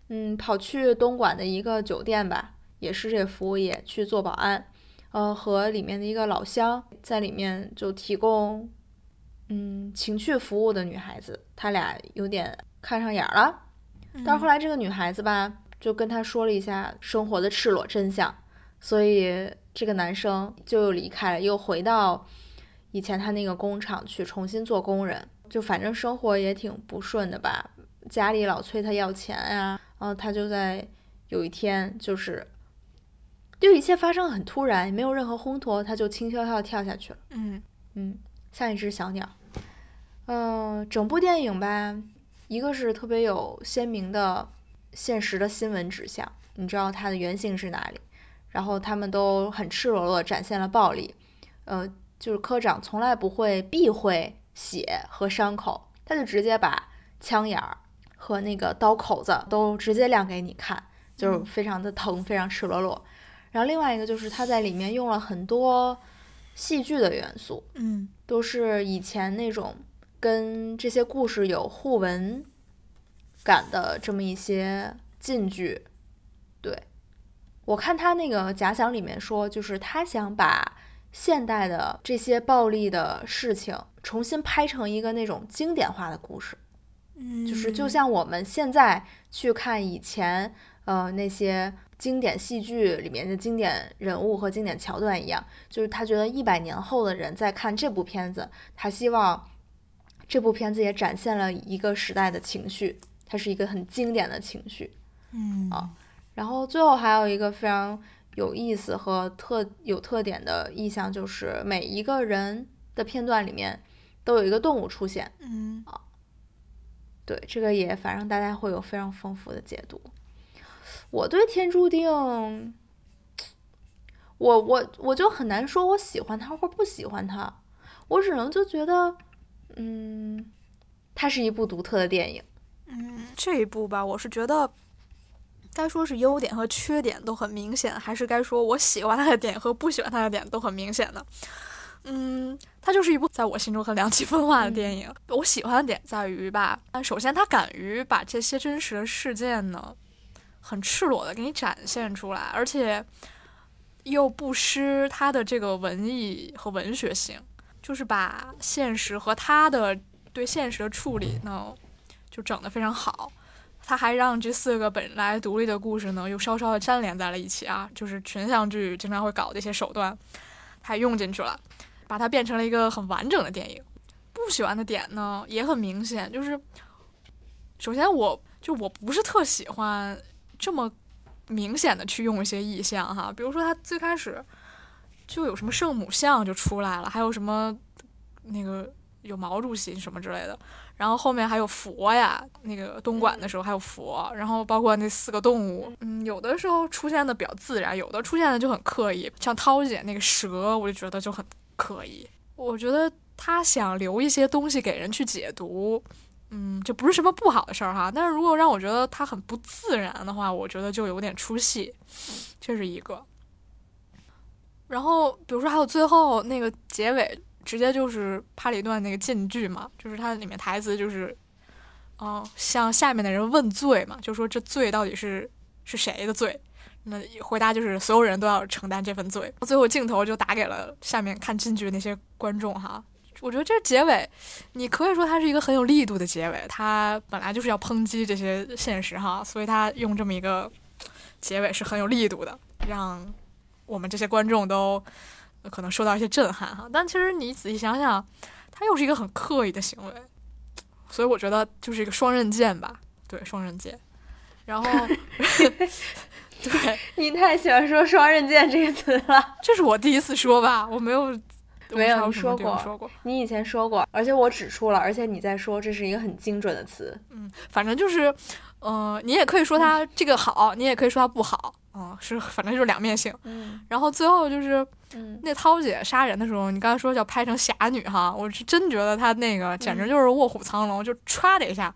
嗯，跑去东莞的一个酒店吧，也是这服务业去做保安，呃，和里面的一个老乡在里面就提供，嗯，情趣服务的女孩子，他俩有点看上眼儿了。但是后来这个女孩子吧，就跟他说了一下生活的赤裸真相，所以这个男生就又离开了，又回到以前他那个工厂去重新做工人，就反正生活也挺不顺的吧，家里老催他要钱呀、然后他就在有一天就是，就一切发生很突然，也没有任何烘托，他就轻飘飘地跳下去了。嗯嗯，像一只小鸟。嗯、整部电影吧，一个是特别有鲜明的现实的新闻指向，你知道它的原型是哪里，然后他们都很赤裸裸地展现了暴力，呃，就是科长从来不会避讳血和伤口，他就直接把枪眼儿和那个刀口子都直接亮给你看，就是嗯非常的疼，非常赤裸裸。然后另外一个就是他在里面用了很多戏剧的元素，嗯都是以前那种跟这些故事有互文感的这么一些禁剧。对，我看他那个假想里面说，就是他想把现代的这些暴力的事情重新拍成一个那种经典化的故事。嗯，就是就像我们现在去看以前呃那些经典戏剧里面的经典人物和经典桥段一样，就是他觉得一百年后的人在看这部片子，他希望这部片子也展现了一个时代的情绪，它是一个很经典的情绪。嗯啊然后最后还有一个非常有意思和特有特点的意象，就是每一个人的片段里面都有一个动物出现。嗯啊对，这个也反正大家会有非常丰富的解读。我对《天注定》，我我我就很难说我喜欢他或不喜欢他，我只能就觉得，嗯，它是一部独特的电影。嗯，这一部吧，我是觉得该说是优点和缺点都很明显，还是该说我喜欢他的点和不喜欢他的点都很明显呢？嗯，它就是一部在我心中很两极分化的电影。我喜欢的点在于吧，首先他敢于把这些真实的事件呢，很赤裸的给你展现出来，而且又不失他的这个文艺和文学性，就是把现实和他的对现实的处理呢，就整得非常好。他还让这四个本来独立的故事呢，又稍稍的粘连在了一起啊，就是群像剧经常会搞的一些手段，他用进去了。把它变成了一个很完整的电影。不喜欢的点呢也很明显，就是首先我就我不是特喜欢这么明显的去用一些意象哈，比如说他最开始就有什么圣母像就出来了，还有什么那个有毛主席什么之类的，然后后面还有佛呀，那个东莞的时候还有佛，然后包括那四个动物，嗯，有的时候出现的比较自然，有的出现的就很刻意，像涛姐那个蛇，我就觉得就很。刻意，我觉得他想留一些东西给人去解读，嗯，这不是什么不好的事儿哈。但是如果让我觉得他很不自然的话，我觉得就有点出戏，这是一个。然后比如说还有最后那个结尾，直接就是拍了一段那个禁句嘛，就是它里面台词就是，哦，向下面的人问罪嘛，就说这罪到底是是谁的罪。那回答就是所有人都要承担这份罪。最后镜头就打给了下面看京剧的那些观众哈。我觉得这结尾，你可以说它是一个很有力度的结尾。它本来就是要抨击这些现实哈，所以它用这么一个结尾是很有力度的，让我们这些观众都可能受到一些震撼哈。但其实你仔细想想，它又是一个很刻意的行为，所以我觉得就是一个双刃剑吧。对，双刃剑。然后。*laughs* 对你太喜欢说“双刃剑”这个词了，这是我第一次说吧？我没有，没有你说过，说过，你以前说过，而且我指出了，而且你在说，这是一个很精准的词。嗯，反正就是，嗯，你也可以说它这个好，你也可以说它不好，嗯，是，反正就是两面性。嗯，然后最后就是，那涛姐杀人的时候，你刚才说叫拍成侠女哈，我是真觉得她那个简直就是卧虎藏龙，就歘的一下。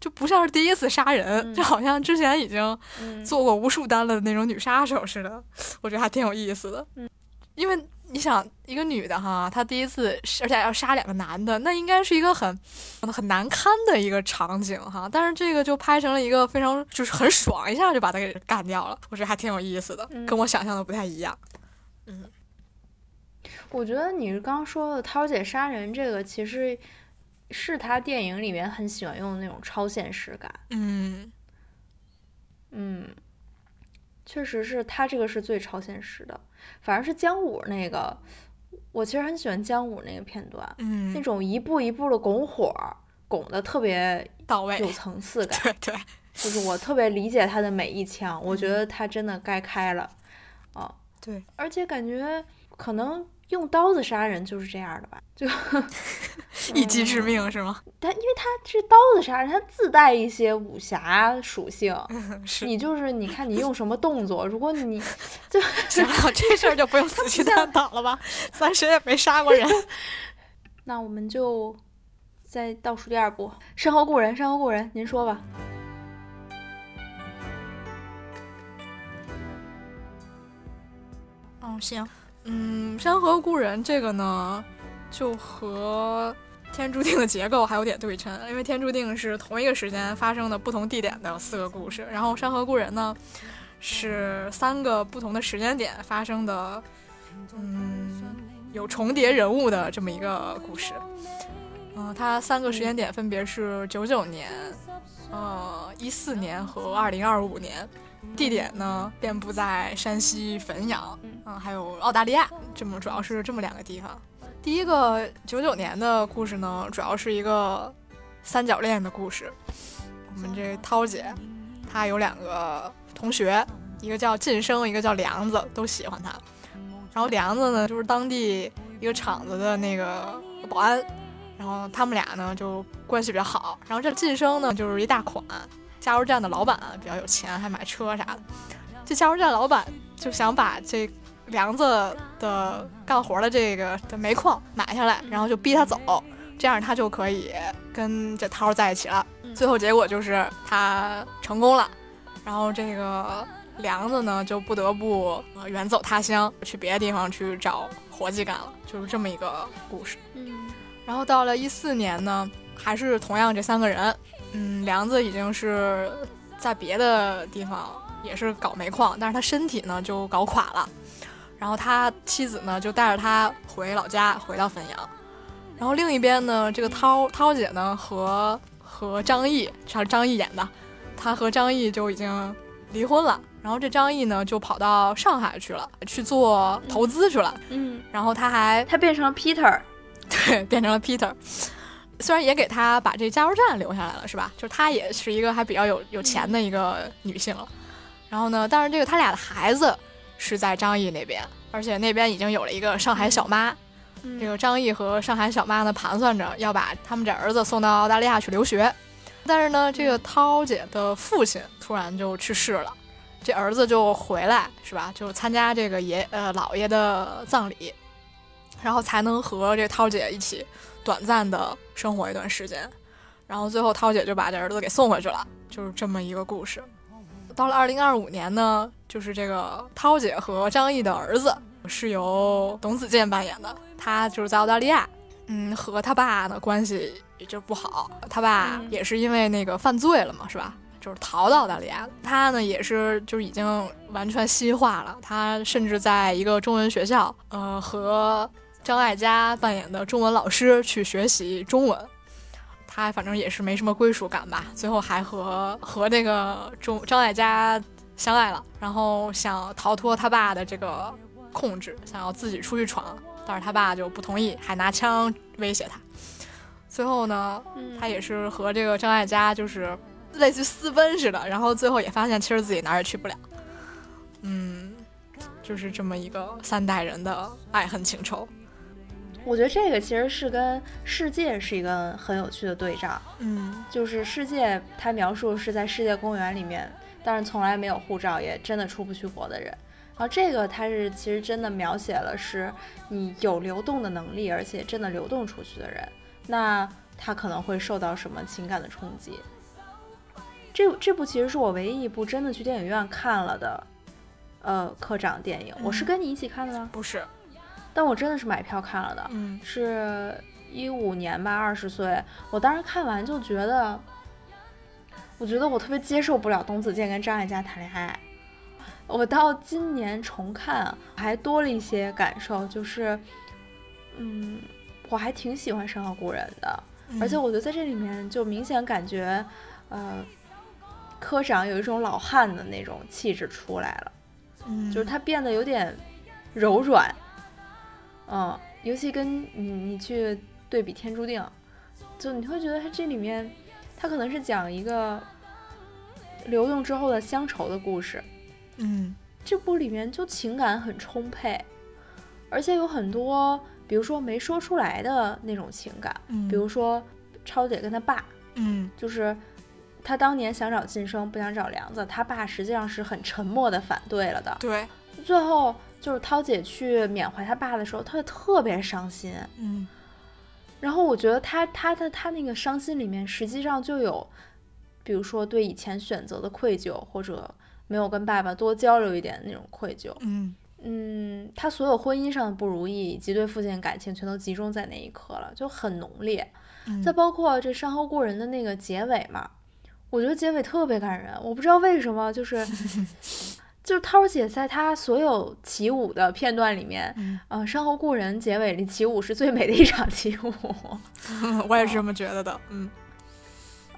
就不像是第一次杀人，就好像之前已经做过无数单了的那种女杀手似的，我觉得还挺有意思的。嗯因为你想，一个女的哈，她第一次，而且要杀两个男的，那应该是一个很很难堪的一个场景哈。但是这个就拍成了一个非常就是很爽，一下就把他给干掉了，我觉得还挺有意思的，跟我想象的不太一样。嗯，我觉得你刚说的涛姐杀人这个，其实。是他电影里面很喜欢用的那种超现实感，嗯，嗯，确实是他这个是最超现实的，反而是姜武那个，我其实很喜欢姜武那个片段，嗯，那种一步一步的拱火，拱的特别到位，有层次感，对对，就是我特别理解他的每一枪，我觉得他真的该开了，啊，对，而且感觉可能。用刀子杀人就是这样的吧，就 *laughs* 一击致命是吗？他因为他是刀子杀人，他自带一些武侠属性。*laughs* 你就是你看你用什么动作，如果你就 *laughs* 行了，这事儿就不用仔细探讨了吧？咱谁也没杀过人。那我们就再倒数第二步，《山河故人》。《山河故人》，您说吧。嗯，行。嗯，山河故人这个呢，就和天注定的结构还有点对称，因为天注定是同一个时间发生的不同地点的四个故事，然后山河故人呢是三个不同的时间点发生的，嗯，有重叠人物的这么一个故事。嗯，它三个时间点分别是九九年、呃一四年和二零二五年。地点呢，遍布在山西汾阳，嗯，还有澳大利亚，这么主要是这么两个地方。第一个九九年的故事呢，主要是一个三角恋的故事。我们这涛姐，她有两个同学，一个叫晋升，一个叫梁子，都喜欢她。然后梁子呢，就是当地一个厂子的那个保安，然后他们俩呢就关系比较好。然后这晋升呢，就是一大款。加油站的老板比较有钱，还买车啥的。这加油站老板就想把这梁子的干活的这个的煤矿买下来，然后就逼他走，这样他就可以跟这涛在一起了。最后结果就是他成功了，然后这个梁子呢就不得不呃远走他乡，去别的地方去找活计干了，就是这么一个故事。嗯然后到了一四年呢，还是同样这三个人，嗯，梁子已经是在别的地方也是搞煤矿，但是他身体呢就搞垮了，然后他妻子呢就带着他回老家，回到汾阳。然后另一边呢，这个涛涛姐呢和和张译，是张译演的，他和张译就已经离婚了。然后这张译呢就跑到上海去了，去做投资去了。嗯，然后他还他变成了 Peter，*laughs* 对，变成了 Peter。虽然也给他把这加油站留下来了，是吧？就是她也是一个还比较有有钱的一个女性了。然后呢，但是这个他俩的孩子是在张译那边，而且那边已经有了一个上海小妈。这个张译和上海小妈呢盘算着要把他们这儿子送到澳大利亚去留学，但是呢，这个涛姐的父亲突然就去世了，这儿子就回来是吧？就参加这个爷呃姥爷的葬礼，然后才能和这涛姐一起短暂的生活一段时间，然后最后涛姐就把这儿子给送回去了，就是这么一个故事。到了二零二五年呢，就是这个涛姐和张译的儿子是由董子健扮演的，他就是在澳大利亚，嗯，和他爸呢关系也就不好，他爸嗯也是因为那个犯罪了嘛，是吧？就是逃到澳大利亚，他呢也是就是已经完全西化了，他甚至在一个中文学校，呃，和张艾嘉扮演的中文老师去学习中文。他反正也是没什么归属感吧，最后还和和那个中张艾嘉相爱了，然后想逃脱他爸的这个控制，想要自己出去闯，但是他爸就不同意，还拿枪威胁他。最后呢，嗯他也是和这个张艾嘉就是类似于私奔似的，然后最后也发现其实自己哪儿也去不了。嗯，就是这么一个三代人的爱恨情仇。我觉得这个其实是跟世界是一个很有趣的对照，嗯就是世界它描述是在世界公园里面，但是从来没有护照，也真的出不去国的人。然后这个它是其实真的描写了是你有流动的能力，而且真的流动出去的人，那他可能会受到什么情感的冲击。这这部其实是我唯一一部真的去电影院看了的，呃，科长电影。我是嗯跟你一起看的吗？不是，但我真的是买票看了的。嗯是一五年吧，二十岁，我当时看完就觉得，我觉得我特别接受不了董子健跟张艾嘉谈恋爱。我到今年重看，还多了一些感受，就是，嗯，我还挺喜欢《山河故人》的，而且嗯我觉得在这里面就明显感觉，呃，科长有一种老汉的那种气质出来了。嗯就是他变得有点柔软，嗯，尤其跟你你去对比《天注定》，就你会觉得它这里面，它可能是讲一个流动之后的乡愁的故事，嗯。这部里面就情感很充沛，而且有很多，比如说没说出来的那种情感，嗯，比如说超姐跟他爸，嗯。就是他当年想找晋升，不想找梁子，他爸实际上是很沉默的反对了的。对，最后就是涛姐去缅怀他爸的时候，她就特别伤心。嗯然后我觉得她她的她那个伤心里面，实际上就有，比如说对以前选择的愧疚，或者没有跟爸爸多交流一点那种愧疚。嗯嗯，她所有婚姻上的不如意以及对父亲的感情，全都集中在那一刻了，就很浓烈。嗯，再包括这《山河故人》的那个结尾嘛，我觉得结尾特别感人。我不知道为什么，就是 *laughs* 就是涛姐在她所有起舞的片段里面，嗯呃，《山河故人》结尾里起舞是最美的一场起舞。*laughs* 我也是这么觉得的。嗯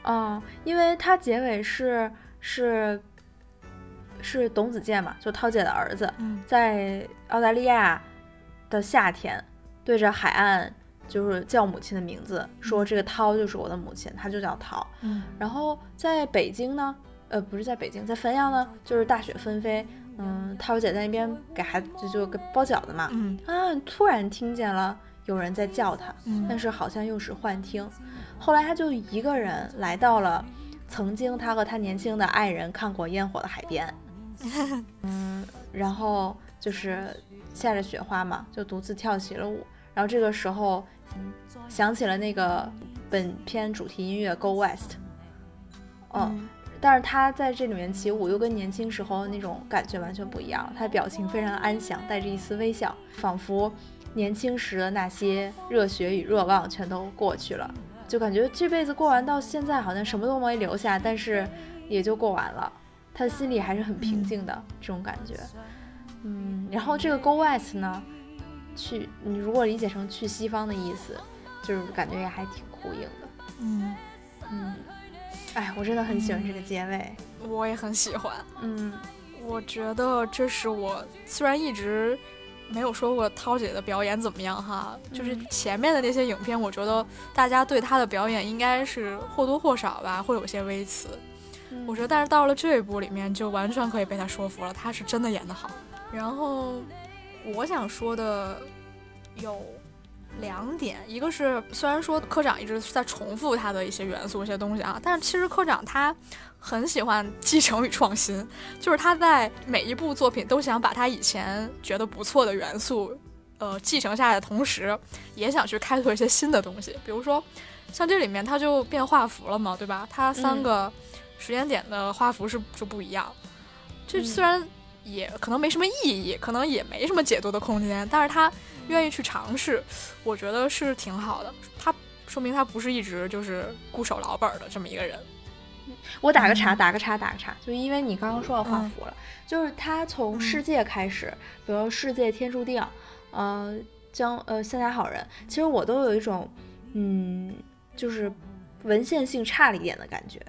嗯，因为它结尾是是是董子健嘛，就涛姐的儿子，嗯在澳大利亚的夏天，对着海岸就是叫母亲的名字，说这个涛就是我的母亲，她就叫涛。嗯然后在北京呢，呃，不是在北京，在汾阳呢，就是大雪纷飞，嗯，涛姐在那边给孩子就就给包饺子嘛，嗯。啊，突然听见了有人在叫他，但嗯是好像又是幻听。后来他就一个人来到了曾经他和他年轻的爱人看过烟火的海边，*laughs* 嗯，然后就是下着雪花嘛，就独自跳起了舞。然后这个时候，嗯想起了那个本片主题音乐《Go West》，哦，嗯但是他在这里面起舞又跟年轻时候那种感觉完全不一样，他的表情非常的安详，带着一丝微笑，仿佛年轻时的那些热血与热望全都过去了，就感觉这辈子过完到现在好像什么都没留下，但是也就过完了，他的心里还是很平静的这种感觉。嗯，然后这个 Go West 呢，去你如果理解成去西方的意思，就是感觉也还挺呼应的。嗯。嗯，哎，我真的很喜欢这个结尾。我也很喜欢。嗯，我觉得这是我虽然一直没有说过涛姐的表演怎么样哈，就是前面的那些影片，我觉得大家对她的表演应该是或多或少吧会有些微词。我觉得，但是到了这一部里面，就完全可以被她说服了，她是真的演得好。然后我想说的有。两点，一个是虽然说科长一直在重复他的一些元素、一些东西啊，但是其实科长他很喜欢继承与创新，就是他在每一部作品都想把他以前觉得不错的元素，呃，继承下来的同时，也想去开拓一些新的东西。比如说，像这里面他就变画幅了嘛，对吧？他三个时间点的画幅是就不一样。这虽然也可能没什么意义，可能也没什么解读的空间，但是他。愿意去尝试，我觉得是挺好的。他说明他不是一直就是固守老本的这么一个人。我打个岔，打个岔，打个岔，就因为你刚刚说到画符了，就是他从世界开始，比如世界天注定，呃，将呃现代好人，其实我都有一种，嗯，就是文献性差了一点的感觉，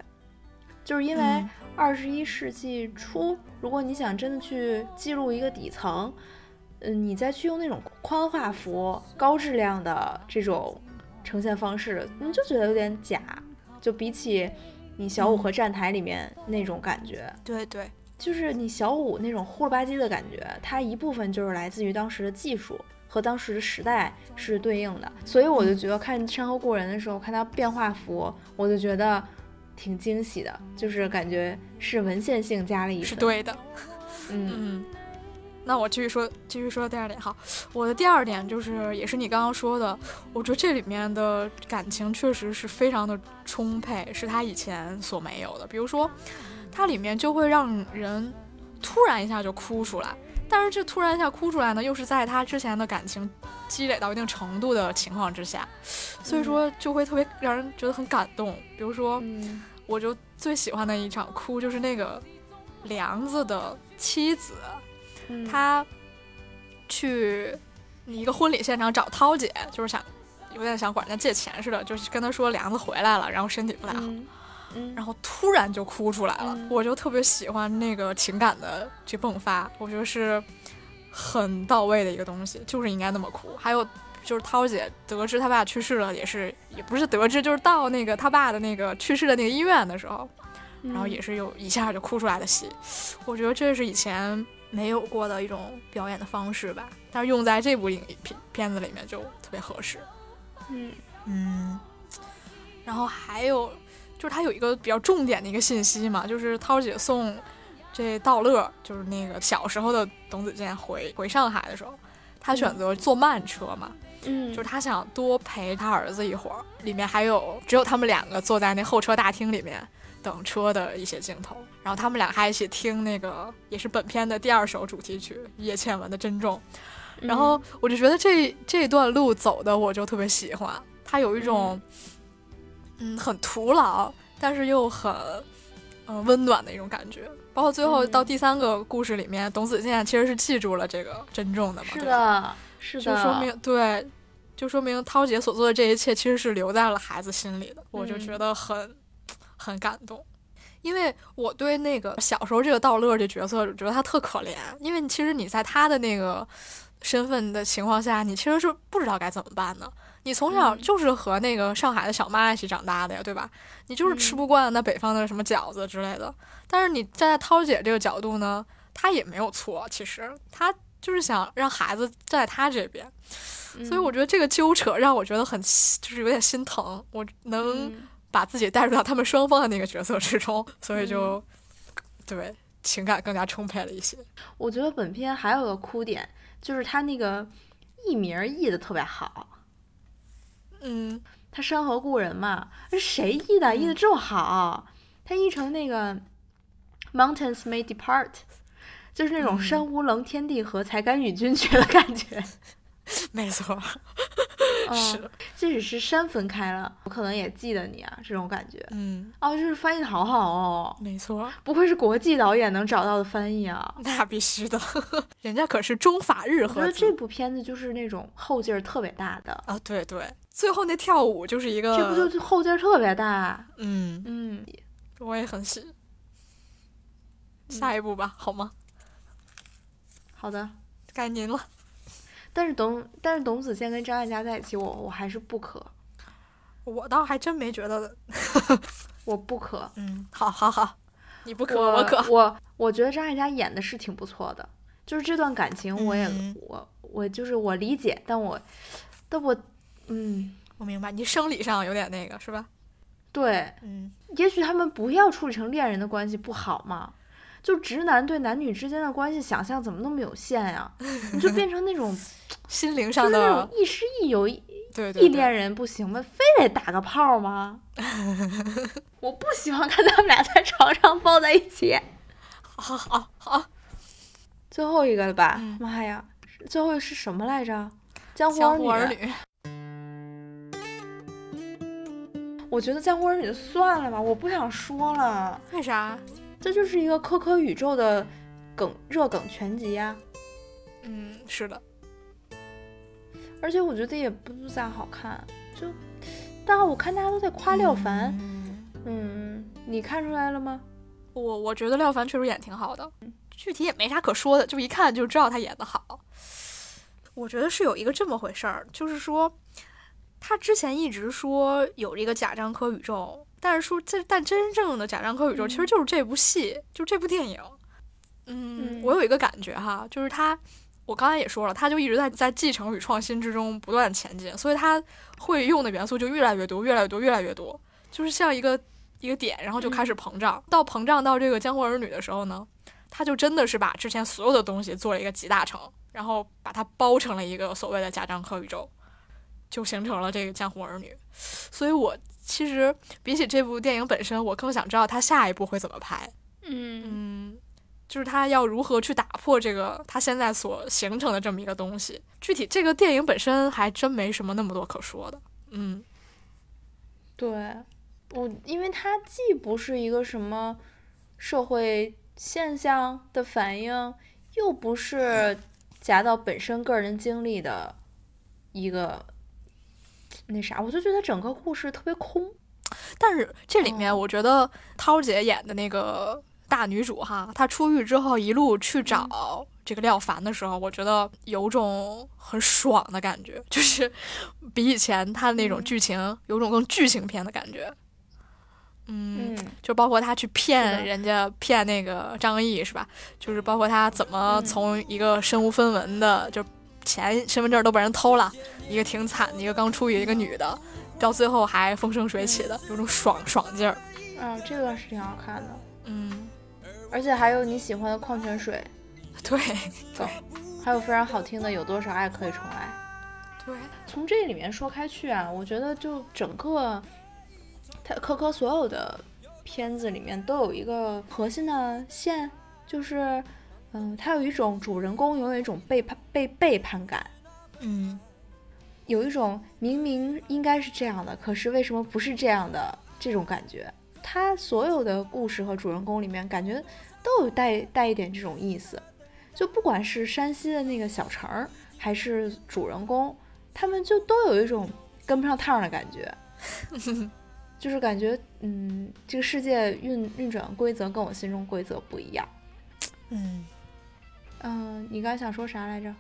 就是因为二十一世纪初，如果你想真的去记录一个底层。嗯，你再去用那种宽画幅、高质量的这种呈现方式，你就觉得有点假。就比起你小五和站台里面那种感觉，对对，就是你小五那种呼了吧唧的感觉，它一部分就是来自于当时的技术和当时的时代是对应的。所以我就觉得看《山河故人》的时候，看到变画幅，我就觉得挺惊喜的，就是感觉是文献性加了一分。是对的，嗯嗯。*laughs* 那我继续说，继续说第二点哈。我的第二点就是，也是你刚刚说的，我觉得这里面的感情确实是非常的充沛，是他以前所没有的。比如说，它里面就会让人突然一下就哭出来，但是这突然一下哭出来呢，又是在他之前的感情积累到一定程度的情况之下，所以说就会特别让人觉得很感动。比如说，我就最喜欢的一场哭就是那个梁子的妻子。他去一个婚礼现场找涛姐，就是想有点想管人家借钱似的，就是跟他说梁子回来了，然后身体不太好，然后突然就哭出来了。我就特别喜欢那个情感的去迸发，我觉得是很到位的一个东西，就是应该那么哭。还有就是涛姐得知他爸去世了，也是也不是得知，就是到那个他爸的那个去世的那个医院的时候，然后也是有一下就哭出来的戏。我觉得这是以前。没有过的一种表演的方式吧，但是用在这部影片片子里面就特别合适。嗯嗯，然后还有就是他有一个比较重点的一个信息嘛，就是涛姐送这道乐，就是那个小时候的董子健回回上海的时候，他选择坐慢车嘛，嗯，就是他想多陪他儿子一会儿。里面还有只有他们两个坐在那候车大厅里面。等车的一些镜头，然后他们俩还一起听那个也是本片的第二首主题曲叶倩文的《珍重》，然后我就觉得这这段路走的我就特别喜欢，它有一种嗯很徒劳，但是又很嗯温暖的一种感觉。包括最后到第三个故事里面，董子健其实是记住了这个《珍重》的嘛？是的，是的，就说明对，就说明涛姐所做的这一切其实是留在了孩子心里的。我就觉得很。很感动，因为我对那个小时候这个道乐这角色，觉得他特可怜。因为其实你在他的那个身份的情况下，你其实是不知道该怎么办的。你从小就是和那个上海的小妈一起长大的呀，对吧？你就是吃不惯那北方的什么饺子之类的。但是你站在涛姐这个角度呢，她也没有错。其实她就是想让孩子站在她这边，所以我觉得这个纠扯让我觉得很就是有点心疼。我能。把自己带入到他们双方的那个角色之中，所以就对情感更加充沛了一些。我觉得本片还有个哭点，就是他那个艺名译的特别好。嗯，他山河故人嘛，是谁译的？译的这么好，他译成那个 Mountains may depart，就是那种嗯山无棱，天地合，才敢与君绝的感觉。*laughs* 没错，嗯是，即使是山分开了，我可能也记得你啊，这种感觉。嗯，哦，就是翻译的好好哦，没错，不愧是国际导演能找到的翻译啊。那必须的，*laughs* 人家可是中法日我觉得这部片子就是那种后劲儿特别大的，啊，对对，最后那跳舞就是一个，这不就后劲儿特别大。嗯，嗯，我也很喜。下一步吧，好吗？好的。该您了。但是董但是董子健跟张艾嘉在一起，我我还是不可，我倒还真没觉得，*laughs* 我不可。嗯，好好好，你不可，我我可。我我觉得张艾嘉演的是挺不错的，就是这段感情我也、嗯我我就是我理解，但我但我嗯我明白，你生理上有点那个是吧？对，嗯，也许他们不要处理成恋人的关系不好吗？就直男对男女之间的关系想象怎么那么有限呀？你就变成那种 *laughs* 心灵上的那种，亦师亦友、异对对对，恋人不行吗？非得打个炮吗？*laughs* 我不喜欢看他们俩在床上抱在一起。好好好，最后一个了吧？嗯妈呀，最后是什么来着？江。湖儿女，我觉得江湖儿女就算了吧，我不想说了。为啥？这就是一个科科宇宙的梗热梗全集呀、嗯，是的，而且我觉得也不咋好看。就，大家我看大家都在夸廖凡，嗯嗯，你看出来了吗？我我觉得廖凡确实演挺好的，具体也没啥可说的，就一看就知道他演的好。我觉得是有一个这么回事儿，就是说，他之前一直说有这个贾樟柯宇宙，但是说这但真正的贾樟柯宇宙其实就是这部戏，就这部电影。嗯，嗯我有一个感觉哈，就是他，我刚才也说了，他就一直在在继承与创新之中不断前进，所以他会用的元素就越来越多，越来越多，越来越多，就是像一个一个点，然后就开始膨胀。到膨胀到这个《江湖儿女》的时候呢，他就真的是把之前所有的东西做了一个集大成，然后把它包成了一个所谓的贾樟柯宇宙，就形成了这个《江湖儿女》。所以我其实比起这部电影本身，我更想知道他下一步会怎么拍。嗯嗯，就是他要如何去打破这个他现在所形成的这么一个东西。具体这个电影本身还真没什么那么多可说的。嗯对，我因为它既不是一个什么社会现象的反应，又不是夹到本身个人经历的一个那啥，我就觉得整个故事特别空。但是这里面哦我觉得涛姐演的那个大女主哈，她出狱之后一路去找这个廖凡的时候，我觉得有种很爽的感觉，就是比以前她的那种嗯剧情有种更剧情片的感觉。嗯，嗯就包括她去骗人家，骗那个张译是吧？就是包括她怎么嗯从一个身无分文的，就钱身份证都被人偷了，一个挺惨的一个刚出狱一个女的，到最后还风生水起的，有种爽爽劲儿。啊，这个是挺好看的，嗯，而且还有你喜欢的矿泉水，对走，还有非常好听的《有多少爱可以重来》。对，从这里面说开去啊，我觉得就整个他科科所有的片子里面都有一个核心的线，就是嗯，他有一种主人公有一种背叛被背叛感，嗯有一种明明应该是这样的，可是为什么不是这样的这种感觉。他所有的故事和主人公里面，感觉都有带带一点这种意思。就不管是山西的那个小城儿，还是主人公，他们就都有一种跟不上趟儿的感觉，*laughs* 就是感觉，嗯，这个世界运运转规则跟我心中规则不一样。嗯，*laughs* 嗯，你刚才想说啥来着？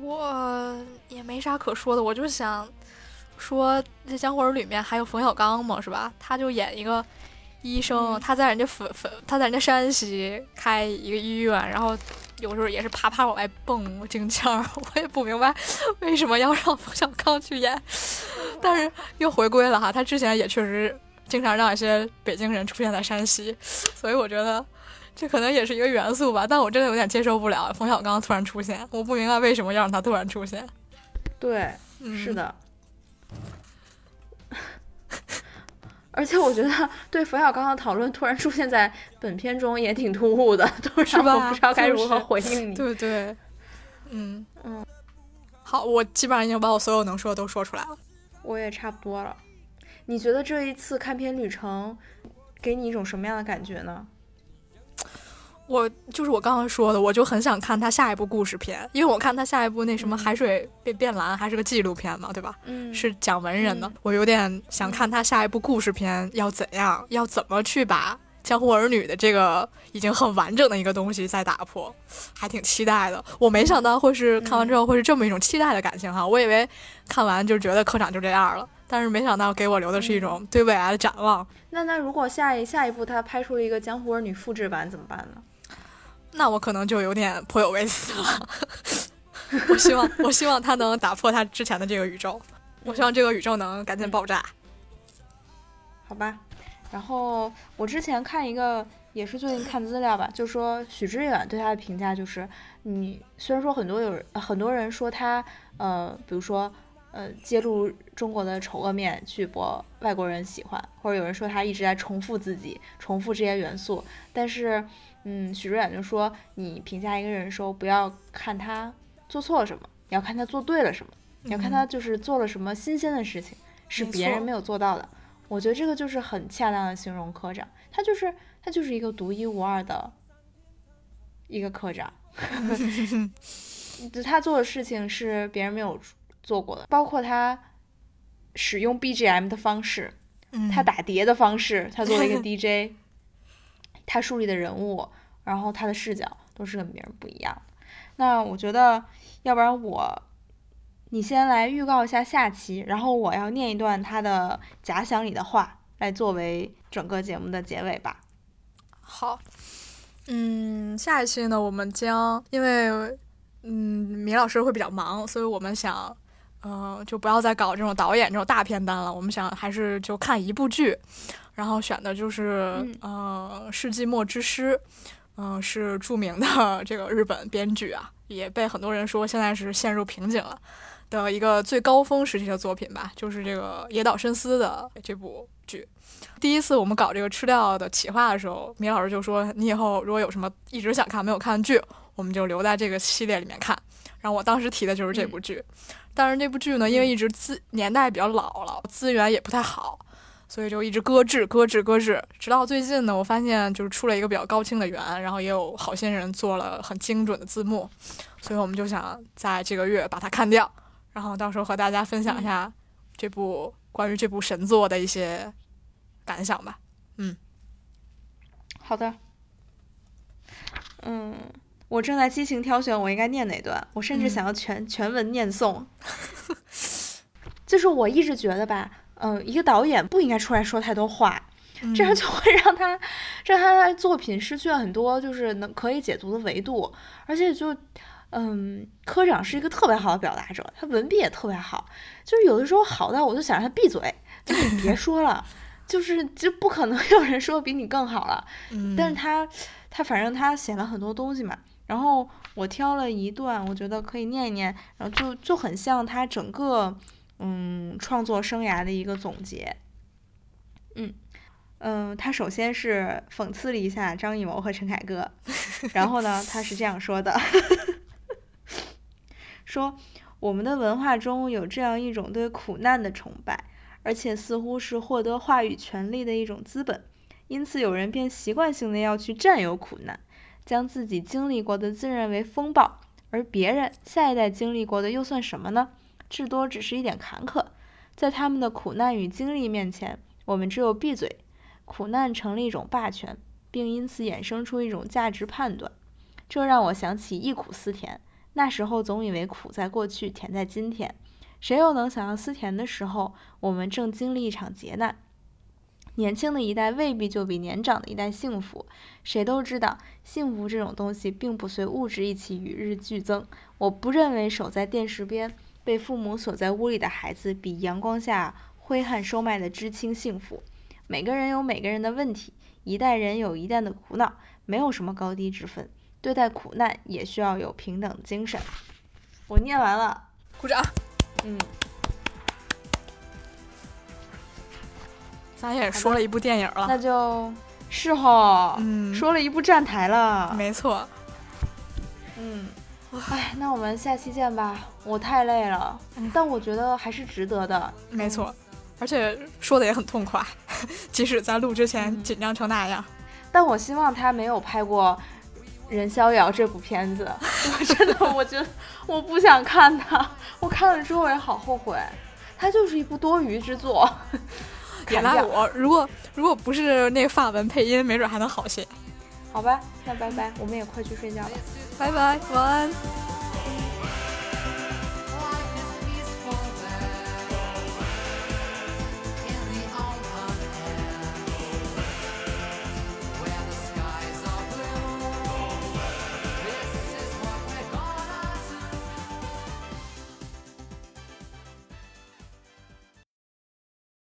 我也没啥可说的，我就想说这《江湖儿女》里面还有冯小刚嘛，是吧？他就演一个医生，嗯他在人家粉粉，他在人家山西开一个医院，然后有时候也是啪啪往外蹦京腔儿，我也不明白为什么要让冯小刚去演，但是又回归了哈，他之前也确实经常让一些北京人出现在山西，所以我觉得。这可能也是一个元素吧，但我真的有点接受不了冯小刚突然出现，我不明白为什么要让他突然出现。对，嗯、是，的。*laughs* 而且我觉得对冯小刚的讨论突然出现在本片中也挺突兀的，都是我不知道该如何回应你。对对，嗯嗯，好，我基本上已经把我所有能说的都说出来了。我也差不多了。你觉得这一次看片旅程给你一种什么样的感觉呢？我就是我刚刚说的，我就很想看他下一部故事片，因为我看他下一部那什么海水变变蓝还是个纪录片嘛，对吧？嗯，是讲文人的，我有点想看他下一部故事片要怎样，要怎么去把江湖儿女的这个已经很完整的一个东西再打破，还挺期待的。我没想到会是看完之后会是这么一种期待的感情哈，我以为看完就觉得科长就这样了，但是没想到给我留的是一种对未来的展望。那那如果下一下一步他拍出了一个江湖儿女复制版怎么办呢？那我可能就有点颇有微词了。*laughs* 我希望，我希望他能打破他之前的这个宇宙。我希望这个宇宙能赶紧爆炸。好吧。然后我之前看一个，也是最近看资料吧，就说许知远对他的评价就是，你虽然说很多有很多人说他，呃，比如说，呃，揭露中国的丑恶面去博外国人喜欢，或者有人说他一直在重复自己，重复这些元素，但是。嗯，许知远就说：“你评价一个人的时候，不要看他做错了什么，你要看他做对了什么，你要看他就是做了什么新鲜的事情，是别人没有做到的。我觉得这个就是很恰当的形容科长，他就是他就是一个独一无二的一个科长，*laughs* 他做的事情是别人没有做过的，包括他使用 BGM 的方式，他打碟的方式，他作为一个 DJ，*laughs* 他树立的人物。”然后他的视角都是跟别人不一样。那我觉得，要不然我，你先来预告一下下期，然后我要念一段他的假想里的话，来作为整个节目的结尾吧。好，嗯，下一期呢，我们将因为，嗯，米老师会比较忙，所以我们想，呃，就不要再搞这种导演这种大片单了。我们想还是就看一部剧，然后选的就是，呃，《世纪末之诗》。嗯，是著名的这个日本编剧啊，也被很多人说现在是陷入瓶颈了的一个最高峰时期的作品吧，就是这个野岛伸司的这部剧。第一次我们搞这个吃掉的企划的时候，米老师就说：“你以后如果有什么一直想看没有看的剧，我们就留在这个系列里面看。”然后我当时提的就是这部剧，但是这部剧呢，因为一直资年代比较老了，资源也不太好。所以就一直搁置、搁置、搁置，直到最近呢，我发现就是出了一个比较高清的源，然后也有好心人做了很精准的字幕，所以我们就想在这个月把它看掉，然后到时候和大家分享一下这部关于这部神作的一些感想吧。嗯，好的。嗯，我正在激情挑选我应该念哪段，我甚至想要全全文念诵。*laughs* 就是我一直觉得吧。嗯，一个导演不应该出来说太多话，这样就会让他，让他的作品失去了很多就是能可以解读的维度，而且就，嗯，科长是一个特别好的表达者，他文笔也特别好，就是有的时候好到我就想让他闭嘴，就你别说了，就是就不可能有人说比你更好了，但是他，他反正他写了很多东西嘛，然后我挑了一段，我觉得可以念一念，然后就就很像他整个。嗯，创作生涯的一个总结。嗯嗯，他首先是讽刺了一下张艺谋和陈凯歌，然后呢，他是这样说的：*laughs* 说我们的文化中有这样一种对苦难的崇拜，而且似乎是获得话语权利的一种资本，因此有人便习惯性的要去占有苦难，将自己经历过的自认为风暴，而别人下一代经历过的又算什么呢？至多只是一点坎坷，在他们的苦难与经历面前，我们只有闭嘴。苦难成了一种霸权，并因此衍生出一种价值判断。这让我想起忆苦思甜。那时候总以为苦在过去，甜在今天。谁又能想到思甜的时候，我们正经历一场劫难？年轻的一代未必就比年长的一代幸福。谁都知道，幸福这种东西并不随物质一起与日俱增。我不认为守在电视边。被父母锁在屋里的孩子，比阳光下挥汗收麦的知青幸福。每个人有每个人的问题，一代人有一代的苦恼，没有什么高低之分。对待苦难也需要有平等精神。我念完了，鼓掌。嗯，咱也说了一部电影了，那就是哈，嗯，说了一部站台了，没错，嗯，哎，那我们下期见吧，我太累了，但我觉得还是值得的，没错，而且说的也很痛快，*laughs* 即使在录之前紧张成那样，但我希望他没有拍过。任逍遥这部片子，我真的，我觉得我不想看他，我看了之后也好后悔，他就是一部多余之作。也赖我，如果如果不是那个法文配音，没准还能好些。好吧，那拜拜，我们也快去睡觉了，拜拜，晚安。